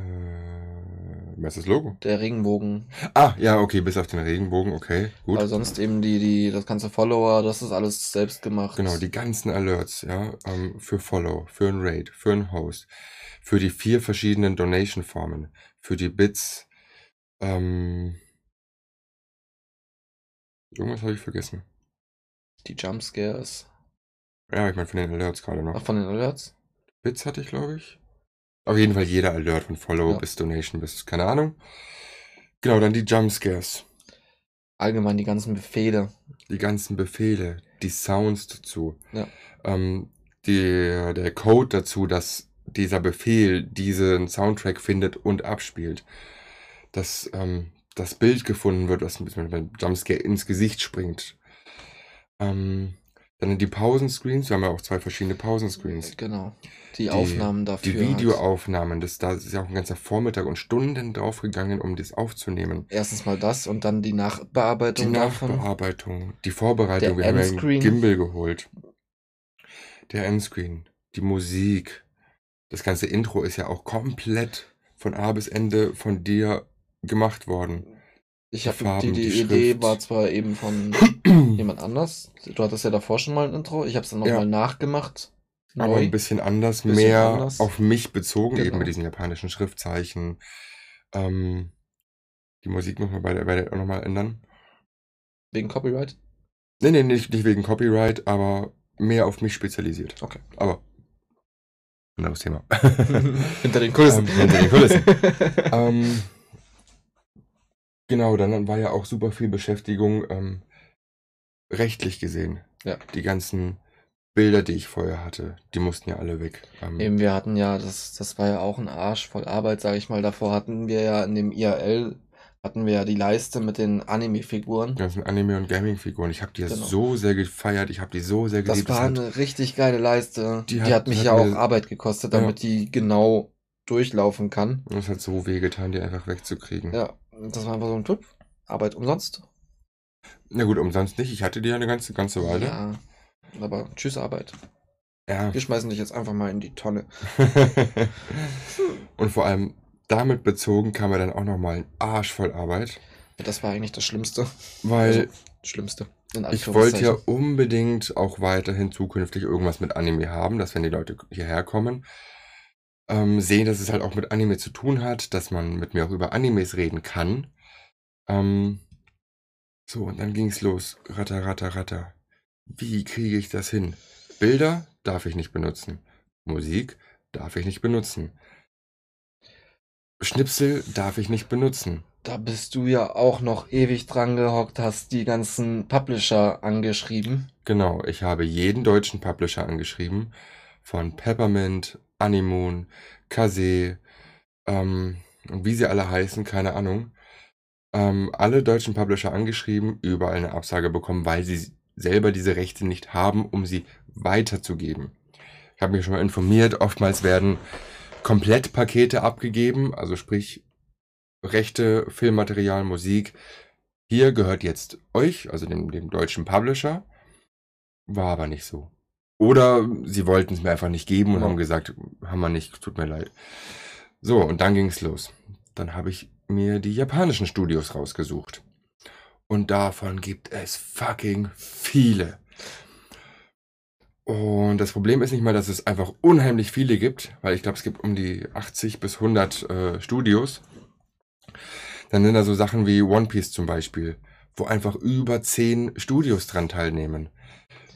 was ist das Logo? Der Regenbogen. Ah, ja, okay, bis auf den Regenbogen, okay, gut. Weil sonst eben die, die, das ganze Follower, das ist alles selbst gemacht. Genau, die ganzen Alerts, ja, ähm, für Follow, für ein Raid, für ein Host, für die vier verschiedenen Donation-Formen, für die Bits, ähm, irgendwas habe ich vergessen. Die Jumpscares. Ja, ich meine von den Alerts gerade Ach, noch. von den Alerts? Bits hatte ich, glaube ich. Auf jeden Fall jeder Alert von Follow Ja. bis Donation bis, keine Ahnung. Genau, dann die Jumpscares, Allgemein die ganzen Befehle. die ganzen Befehle, die Sounds dazu. Ja. ähm, die, der Code dazu, dass dieser Befehl diesen Soundtrack findet und abspielt. Dass ähm, das Bild gefunden wird, was ein bisschen beim Jumpscare ins Gesicht springt. Ähm, dann die Pausenscreens, wir haben ja auch zwei verschiedene Pausenscreens. Genau. Die, Die- Aufnahmen dafür. Die halt. Videoaufnahmen, das, da ist ja auch ein ganzer Vormittag und Stunden draufgegangen, um das aufzunehmen. Erstens mal das und dann die Die Nachbearbeitung davon. Nachbearbeitung, die Vorbereitung, Der wir haben ja einen. Gimbal geholt. Der Endscreen, die Musik. Das ganze Intro ist ja auch komplett von A bis Ende von dir gemacht worden. Ich habe die, die, die Idee war zwar eben von (clears throat) jemand anders. Du hattest ja davor schon mal ein Intro. Ich habe es dann Ja. nochmal nachgemacht. Aber Neu. ein bisschen anders, Bisschen mehr anders. auf mich bezogen, eben Genau. mit diesen japanischen Schriftzeichen. Ähm, die Musik muss man bei der, bei der auch nochmal ändern. Wegen Copyright. Nee, nee, nicht, nicht wegen Copyright, aber mehr auf mich spezialisiert. Okay. Aber anderes Thema. (laughs) Hinter den Kulissen. Ähm, hinter den Kulissen. (laughs) ähm, Genau, dann war ja auch super viel Beschäftigung ähm, rechtlich gesehen. Ja. Die ganzen Bilder, die ich vorher hatte, die mussten ja alle weg. Ähm, Eben, wir hatten ja, das, das war ja auch ein Arsch voll Arbeit, sage ich mal. Davor hatten wir ja in dem IRL, hatten wir ja die Leiste mit den Anime-Figuren. Die ganzen Anime- und Gaming-Figuren. Ich habe die ja Genau. so sehr gefeiert, ich habe die so sehr Das geliebt. war hat- eine richtig geile Leiste. Die Die, hat- hat, mich hat ja auch Arbeit gekostet, Ja. damit die genau durchlaufen kann. es hat so wehgetan, die einfach wegzukriegen. Ja, das war einfach so ein Tipp. Arbeit umsonst. Na gut, umsonst nicht. Ich hatte die ja eine ganze, ganze Weile. Ja, aber tschüss Arbeit. Ja. Wir schmeißen dich jetzt einfach mal in die Tonne. (laughs) und vor allem damit bezogen kam mir dann auch nochmal ein Arsch voll Arbeit. Das war eigentlich das Schlimmste. Weil Also, Schlimmste. Ich wollte ja unbedingt auch weiterhin zukünftig irgendwas mit Anime haben, dass wenn die Leute hierher kommen, ähm, sehen, dass es halt auch mit Anime zu tun hat, dass man mit mir auch über Animes reden kann. Ähm, so, und dann ging's los. Ratter, ratter, ratter. Wie kriege ich das hin? Bilder darf ich nicht benutzen. Musik darf ich nicht benutzen. Schnipsel darf ich nicht benutzen. Da bist du ja auch noch ewig dran gehockt, hast die ganzen Publisher angeschrieben. Genau, ich habe jeden deutschen Publisher angeschrieben. Von Peppermint, Animoon, Kase, ähm, und wie sie alle heißen, keine Ahnung. Ähm, alle deutschen Publisher angeschrieben, überall eine Absage bekommen, weil sie selber diese Rechte nicht haben, um sie weiterzugeben. Ich habe mich schon mal informiert, oftmals werden Komplettpakete abgegeben, also sprich Rechte, Filmmaterial, Musik. Hier gehört jetzt euch, also dem, dem deutschen Publisher. War aber nicht so. Oder sie wollten es mir einfach nicht geben mir die japanischen Studios rausgesucht. Und davon gibt es fucking viele. Und das Problem ist nicht mal, dass es einfach unheimlich viele gibt, weil ich glaube, es gibt um die 80 bis 100 äh, Studios. Dann sind da so Sachen wie One Piece zum Beispiel, wo einfach über 10 Studios dran teilnehmen.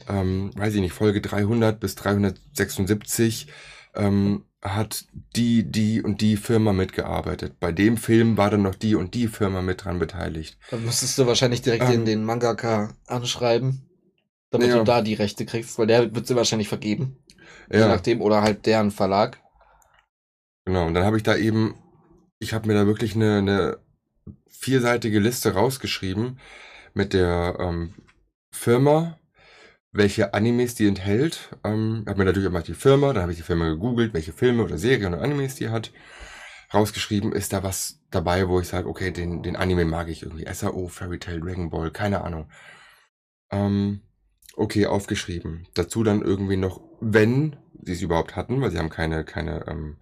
Ähm, weiß ich nicht, Folge 300 bis 376 ähm, hat die, die und die Firma mitgearbeitet. Bei dem Film war dann noch die und die Firma mit dran beteiligt. Dann müsstest du wahrscheinlich direkt Ähm. den, den Mangaka anschreiben, damit Ja. du da die Rechte kriegst, weil der wird sie wahrscheinlich vergeben. Je Ja, nachdem, oder halt deren Verlag. genau. Und dann habe ich da eben, ich habe mir da wirklich eine, eine vierseitige Liste rausgeschrieben mit der ähm, Firma, welche Animes die enthält. Ähm, habe mir natürlich immer die Firma, dann habe ich die Firma gegoogelt, welche Filme oder Serien oder Animes die hat. Rausgeschrieben, ist da was dabei, wo ich sage, okay, den, den Anime mag ich irgendwie. SAO, Fairy Tail, Dragon Ball, keine Ahnung. Ähm, okay, aufgeschrieben. Dazu dann irgendwie noch, wenn sie es überhaupt hatten, weil sie haben keine, keine, ähm,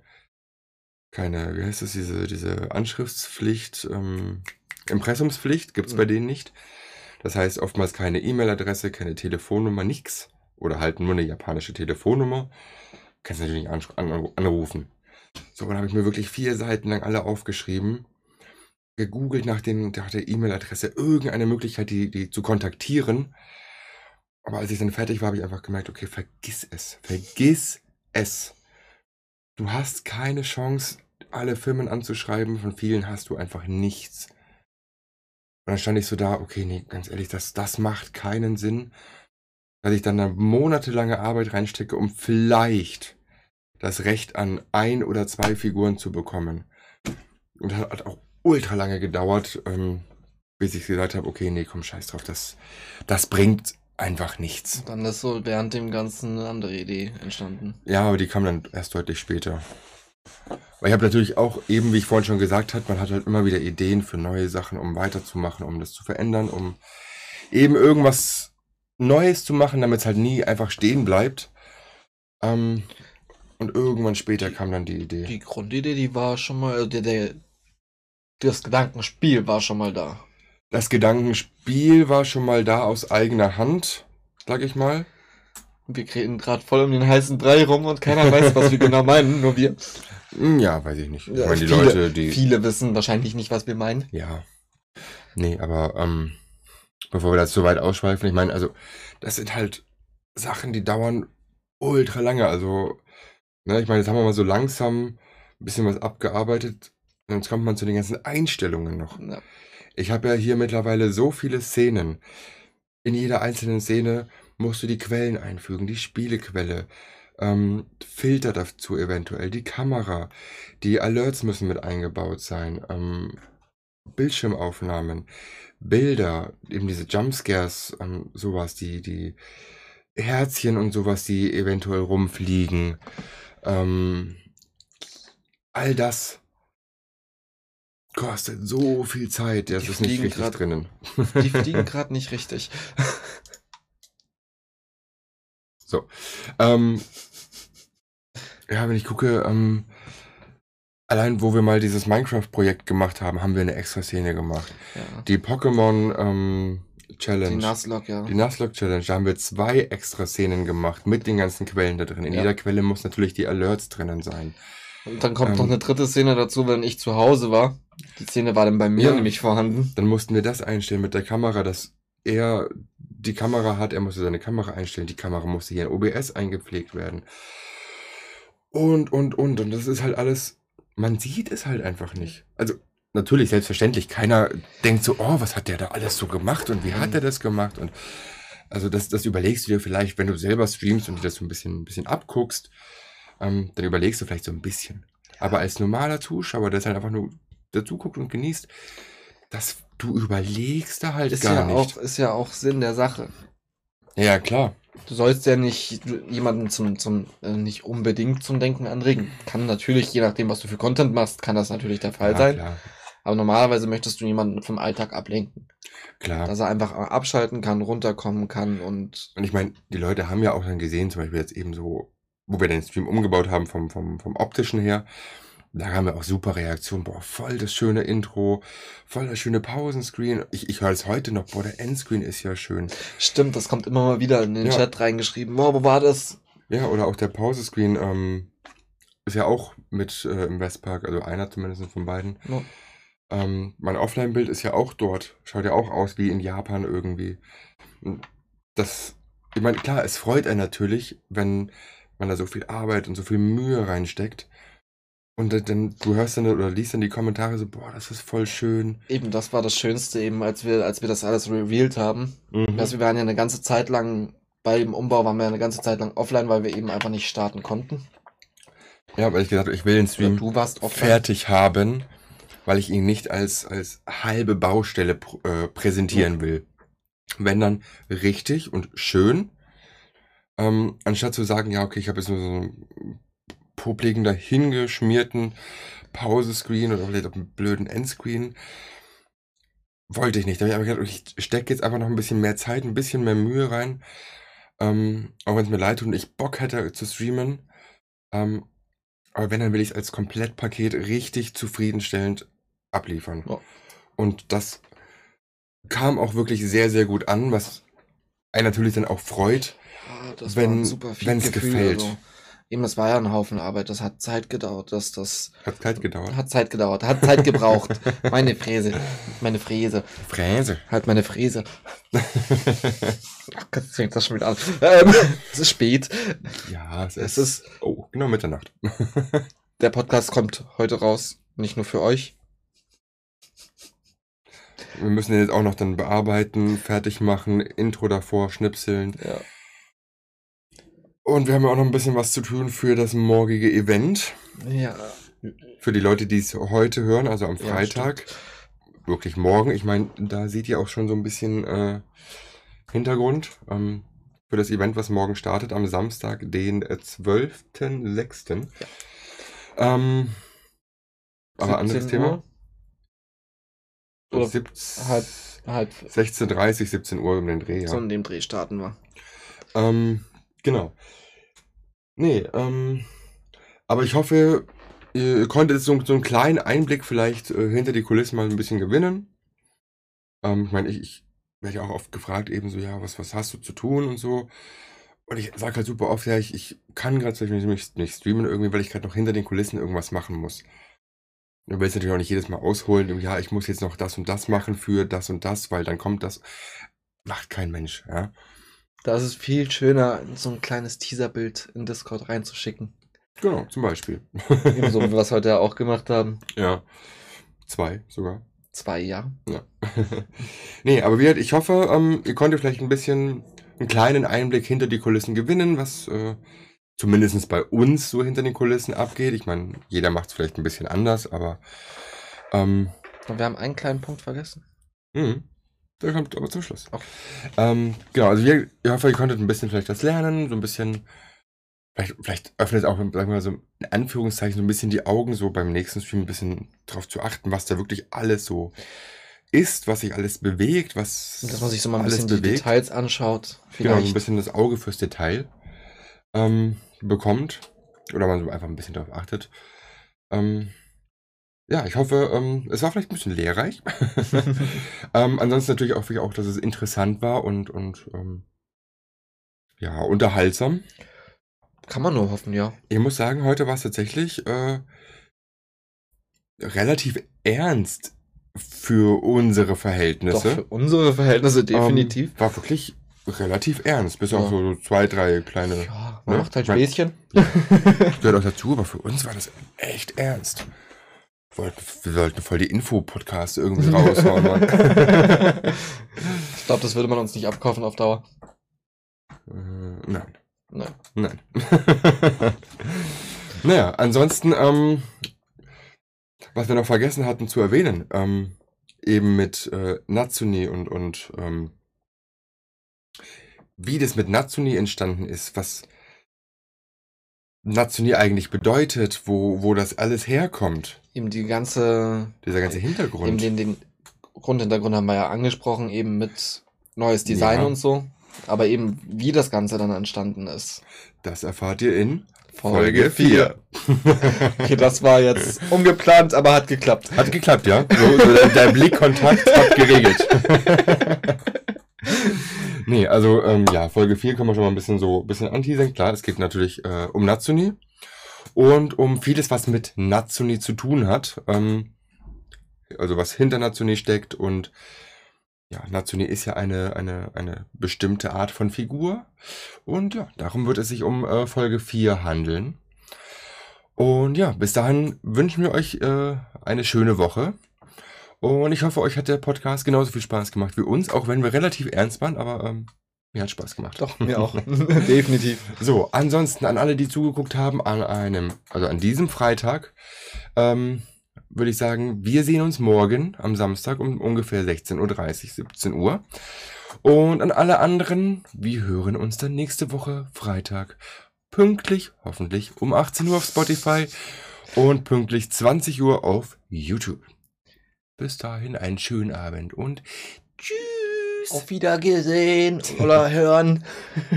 keine, wie heißt das, diese, diese Anschriftspflicht, ähm, Impressumspflicht gibt's bei Mhm. denen nicht. Das heißt oftmals keine E-Mail-Adresse, keine Telefonnummer, nix. Oder halt nur eine japanische Telefonnummer. Kannst natürlich nicht anrufen. So, dann habe ich mir wirklich vier Seiten lang alle aufgeschrieben, gegoogelt nach, den, nach der E-Mail-Adresse, irgendeine Möglichkeit, die, die zu kontaktieren. Aber als ich dann fertig war, habe ich einfach gemerkt, okay, vergiss es. Vergiss es. Du hast keine Chance, alle Firmen anzuschreiben. Von vielen hast du einfach nichts. Und dann stand ich so da, okay, nee, ganz ehrlich, das, das macht keinen Sinn. Dass ich dann eine monatelange Arbeit reinstecke, um vielleicht das Recht an ein oder zwei Figuren zu bekommen. Und das hat auch ultra lange gedauert, ähm, bis ich gesagt habe, okay, nee, komm, scheiß drauf, das, das bringt einfach nichts. Dann ist so während dem Ganzen eine andere Idee entstanden. Ja, aber die kam dann erst deutlich später. Weil ich habe natürlich auch, eben wie ich vorhin schon gesagt habe, man hat halt immer wieder Ideen für neue Sachen, um weiterzumachen, um das zu verändern, um eben irgendwas Neues zu machen, damit es halt nie einfach stehen bleibt. Ähm, und irgendwann später kam dann die Idee. Die Grundidee, die war schon mal, äh, der, der, das Gedankenspiel war schon mal da. Das Gedankenspiel war schon mal da aus eigener Hand, sag ich mal. Wir reden gerade voll um den heißen Brei rum und keiner weiß, was wir genau meinen, nur wir. Hm, Ja, weiß ich nicht. Ich Ja, meine, die viele, Leute, die. viele wissen wahrscheinlich nicht, was wir meinen. Ja. Nee, aber ähm, bevor wir das so weit ausschweifen, ich meine, also, das sind halt Sachen, die dauern ultra lange. Also, ne, ich meine, jetzt haben wir mal so langsam ein bisschen was abgearbeitet. Und jetzt kommt man zu den ganzen Einstellungen noch. Ja. Ich habe ja hier mittlerweile so viele Szenen. In jeder einzelnen Szene musst du die Quellen einfügen, die Spielequelle, ähm, Filter dazu eventuell, die Kamera, die Alerts müssen mit eingebaut sein, ähm, Bildschirmaufnahmen, Bilder, eben diese Jumpscares, ähm, sowas, die, die Herzchen und sowas, die eventuell rumfliegen. Ähm, all das kostet so viel Zeit. Das Die ist nicht richtig grad- drinnen. Die fliegen (laughs) gerade nicht richtig. Ähm, ja, wenn ich gucke, ähm, allein wo wir mal dieses Minecraft-Projekt gemacht haben, haben wir eine extra Szene gemacht. Ja. Die Pokémon ähm, Challenge. Die Nuzlocke, ja. Die Nuzlocke Challenge, da haben wir zwei extra Szenen gemacht mit den ganzen Quellen da drin. In Ja. jeder Quelle muss natürlich die Alerts drinnen sein. Und dann kommt Ähm, noch eine dritte Szene dazu, wenn ich zu Hause war. Die Szene war dann bei mir Ja. nämlich vorhanden. Dann mussten wir das einstellen mit der Kamera, dass er die Kamera hat, er musste seine Kamera einstellen, die Kamera musste hier in OBS eingepflegt werden. Und, und, und. Und das ist halt alles, man sieht es halt einfach nicht. Also, natürlich, selbstverständlich, keiner denkt so, oh, was hat der da alles so gemacht und wie hat Mhm. er das gemacht? Und also das, das überlegst du dir vielleicht, wenn du selber streamst und dir das so ein bisschen, ein bisschen abguckst, ähm, dann überlegst du vielleicht so ein bisschen. Aber als normaler Zuschauer, der es halt einfach nur dazu guckt und genießt, das, du überlegst da halt Ist gar ja, nicht. auch, ist ja auch Sinn der Sache. Ja, klar. Du sollst ja nicht jemanden zum, zum äh, nicht unbedingt zum Denken anregen. Kann natürlich, je nachdem, was du für Content machst, kann das natürlich der Fall ja, sein. Klar, Aber normalerweise möchtest du jemanden vom Alltag ablenken. klar. Dass er einfach abschalten kann, runterkommen kann und Und ich meine, die Leute haben ja auch dann gesehen, zum Beispiel jetzt eben so, wo wir den Stream umgebaut haben vom, vom, vom optischen her, da haben wir auch super Reaktionen. Boah, voll das schöne Intro, voll das schöne Pausenscreen. Ich, ich höre es heute noch, boah, der Endscreen ist ja schön. stimmt, das kommt immer mal wieder in den Ja. Chat reingeschrieben. Oh, wo war das? Ja, oder auch der Pausescreen ähm, ist ja auch mit äh, im Westpark, also einer zumindest von beiden. No. Ähm, mein Offline-Bild ist ja auch dort. Schaut ja auch aus wie in Japan irgendwie. Das, ich meine, klar, es freut einen natürlich, wenn man da so viel Arbeit und so viel Mühe reinsteckt. Und dann- du hörst dann oder liest dann die Kommentare so, boah, das ist voll schön. Eben, das war das Schönste eben, als wir, als wir das alles revealed haben. Mhm. Also wir waren ja eine ganze Zeit lang, bei dem Umbau waren wir eine ganze Zeit lang offline, weil wir eben einfach nicht starten konnten. Ja, weil ich gesagt habe, ich will den Stream du warst offline. fertig haben, weil ich ihn nicht als, als halbe Baustelle pr äh, präsentieren will. Wenn dann richtig und schön, ähm, anstatt zu sagen, ja, okay, ich habe jetzt nur so einen popligen, dahingeschmierten Pause-Screen oder vielleicht auch einen blöden Endscreen. Wollte ich nicht. Da habe ich einfach gedacht, ich stecke jetzt einfach noch ein bisschen mehr Zeit, ein bisschen mehr Mühe rein. Ähm, auch wenn es mir leid tut und ich Bock hätte zu streamen. Ähm, aber wenn, dann will ich es als Komplettpaket richtig zufriedenstellend abliefern. Ja. Und das kam auch wirklich sehr, sehr gut an, was einen natürlich dann auch freut. Ja, das wenn- Gefühl, gefällt. Also. Eben, das war ja ein Haufen Arbeit. Das hat Zeit gedauert. Das, das Hat Zeit gedauert. hat Zeit gedauert. Hat Zeit gebraucht. (laughs) meine Fräse. Meine Fräse. Fräse. Halt meine Fräse. (laughs) Ach Gott, jetzt fängt das schon wieder an. Ähm, es ist spät. ja, es, Es ist. ist, Oh, genau Mitternacht. (laughs) der Podcast kommt heute raus. Nicht nur für euch. Wir müssen den jetzt auch noch dann bearbeiten, fertig machen, Intro davor, schnipseln. Ja. Und wir haben ja auch noch ein bisschen was zu tun für das morgige Event. Ja. Für die Leute, die es heute hören, also am Ja, Freitag. wirklich morgen. Ich meine, da seht ihr auch schon so ein bisschen äh, Hintergrund ähm, für das Event, was morgen startet, am Samstag, den äh, 12.06. Ähm, aber anderes 17 Thema. Uhr? Oder 17, halb- halb 16.30, 17 Uhr um den Dreh, ja. so in dem Dreh starten wir. Ähm, genau. Nee, ähm, aber ich hoffe, ihr konntet so, so einen kleinen Einblick vielleicht äh, hinter die Kulissen mal ein bisschen gewinnen. Ähm, ich meine, ich, ich werde ja auch oft gefragt, eben so, ja, was, was hast du zu tun und so. Und ich sage halt super oft, ja, ich, ich kann gerade zum Beispiel nicht, nicht streamen irgendwie, weil ich gerade noch hinter den Kulissen irgendwas machen muss. Du willst natürlich auch nicht jedes Mal ausholen, ja, ich muss jetzt noch das und das machen für das und das, weil dann kommt das. Macht kein Mensch, ja. Da ist es viel schöner, so ein kleines Teaserbild in Discord reinzuschicken. Genau, zum Beispiel. Ebenso wie wir es heute ja auch gemacht haben. Ja. Zwei sogar. zwei, ja. Ja. (laughs) nee, aber wie ich hoffe, ähm, ihr konntet vielleicht ein bisschen einen kleinen Einblick hinter die Kulissen gewinnen, was äh, zumindest bei uns so hinter den Kulissen abgeht. Ich meine, jeder macht es vielleicht ein bisschen anders, aber ähm, Und wir haben einen kleinen Punkt vergessen. mh, der kommt aber zum Schluss. Okay. Ähm, genau, also wir, ich hoffe, ihr konntet ein bisschen vielleicht das lernen, so ein bisschen, vielleicht, vielleicht öffnet auch, sagen wir mal so, in Anführungszeichen, so ein bisschen die Augen, so beim nächsten Stream ein bisschen drauf zu achten, was da wirklich alles so ist, was sich alles bewegt, was Und dass man sich so mal ein bisschen die bewegt. Details anschaut. Genau, so Vielleicht. ein bisschen das Auge fürs Detail ähm, bekommt. Oder man so einfach ein bisschen darauf achtet. Ähm, ja, ich hoffe, ähm, es war vielleicht ein bisschen lehrreich. (laughs) ähm, ansonsten natürlich ich auch, dass es interessant war und, und ähm, ja, unterhaltsam. Kann man nur hoffen, ja. Ich muss sagen, heute war es tatsächlich äh, relativ ernst für unsere Doch Verhältnisse. für unsere Verhältnisse definitiv. Ähm, war wirklich relativ ernst, bis auf Ja. so zwei, drei kleine ja, man ne? macht halt Späßchen. (laughs) gehört auch dazu, aber für uns war das echt ernst. Wir sollten voll die Info-Podcasts irgendwie raushauen, Mann. (laughs) ich glaube, das würde man uns nicht abkaufen auf Dauer. äh, nein, Nein. nein. (laughs) naja, ansonsten, ähm, was wir noch vergessen hatten zu erwähnen, ähm, eben mit äh, Natsuni und, und ähm, wie das mit Natsuni entstanden ist, was Natsuni eigentlich bedeutet, wo, wo das alles herkommt, Eben die ganze, dieser ganze Hintergrund. eben den, den Grundhintergrund haben wir ja angesprochen, eben mit neues Design Ja. und so. Aber eben, wie das Ganze dann entstanden ist. Das erfahrt ihr in Folge Folge 4. (laughs) Okay, das war jetzt ungeplant, aber hat geklappt. Hat geklappt, ja? So, so der, der Blickkontakt hat geregelt. (laughs) nee, also ähm, ja, Folge 4 können wir schon mal ein bisschen so ein bisschen anteasern. Klar, es geht natürlich äh, um Natsuni und um vieles, was mit Natsuni zu tun hat. Ähm, also was hinter Natsuni steckt und ja, Natsuni ist ja eine, eine, eine bestimmte Art von Figur. Und ja, darum wird es sich um äh, Folge 4 handeln. Und ja, bis dahin wünschen wir euch äh, eine schöne Woche. Und ich hoffe, euch hat der Podcast genauso viel Spaß gemacht wie uns, auch wenn wir relativ ernst waren, aber ähm, mir hat Spaß gemacht. Doch, mir auch. (laughs) Definitiv. So, ansonsten an alle, die zugeguckt haben, an einem, also an diesem Freitag, ähm, würde ich sagen, wir sehen uns morgen am Samstag um ungefähr 16.30 Uhr, 17 Uhr. Und an alle anderen, wir hören uns dann nächste Woche Freitag pünktlich, hoffentlich um 18 Uhr auf Spotify und pünktlich 20 Uhr auf YouTube. Bis dahin einen schönen Abend und tschüss. Auf Wiedergesehen oder hören.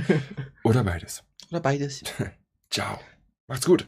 (laughs) Oder beides. Oder beides. (laughs) Ciao. Macht's gut.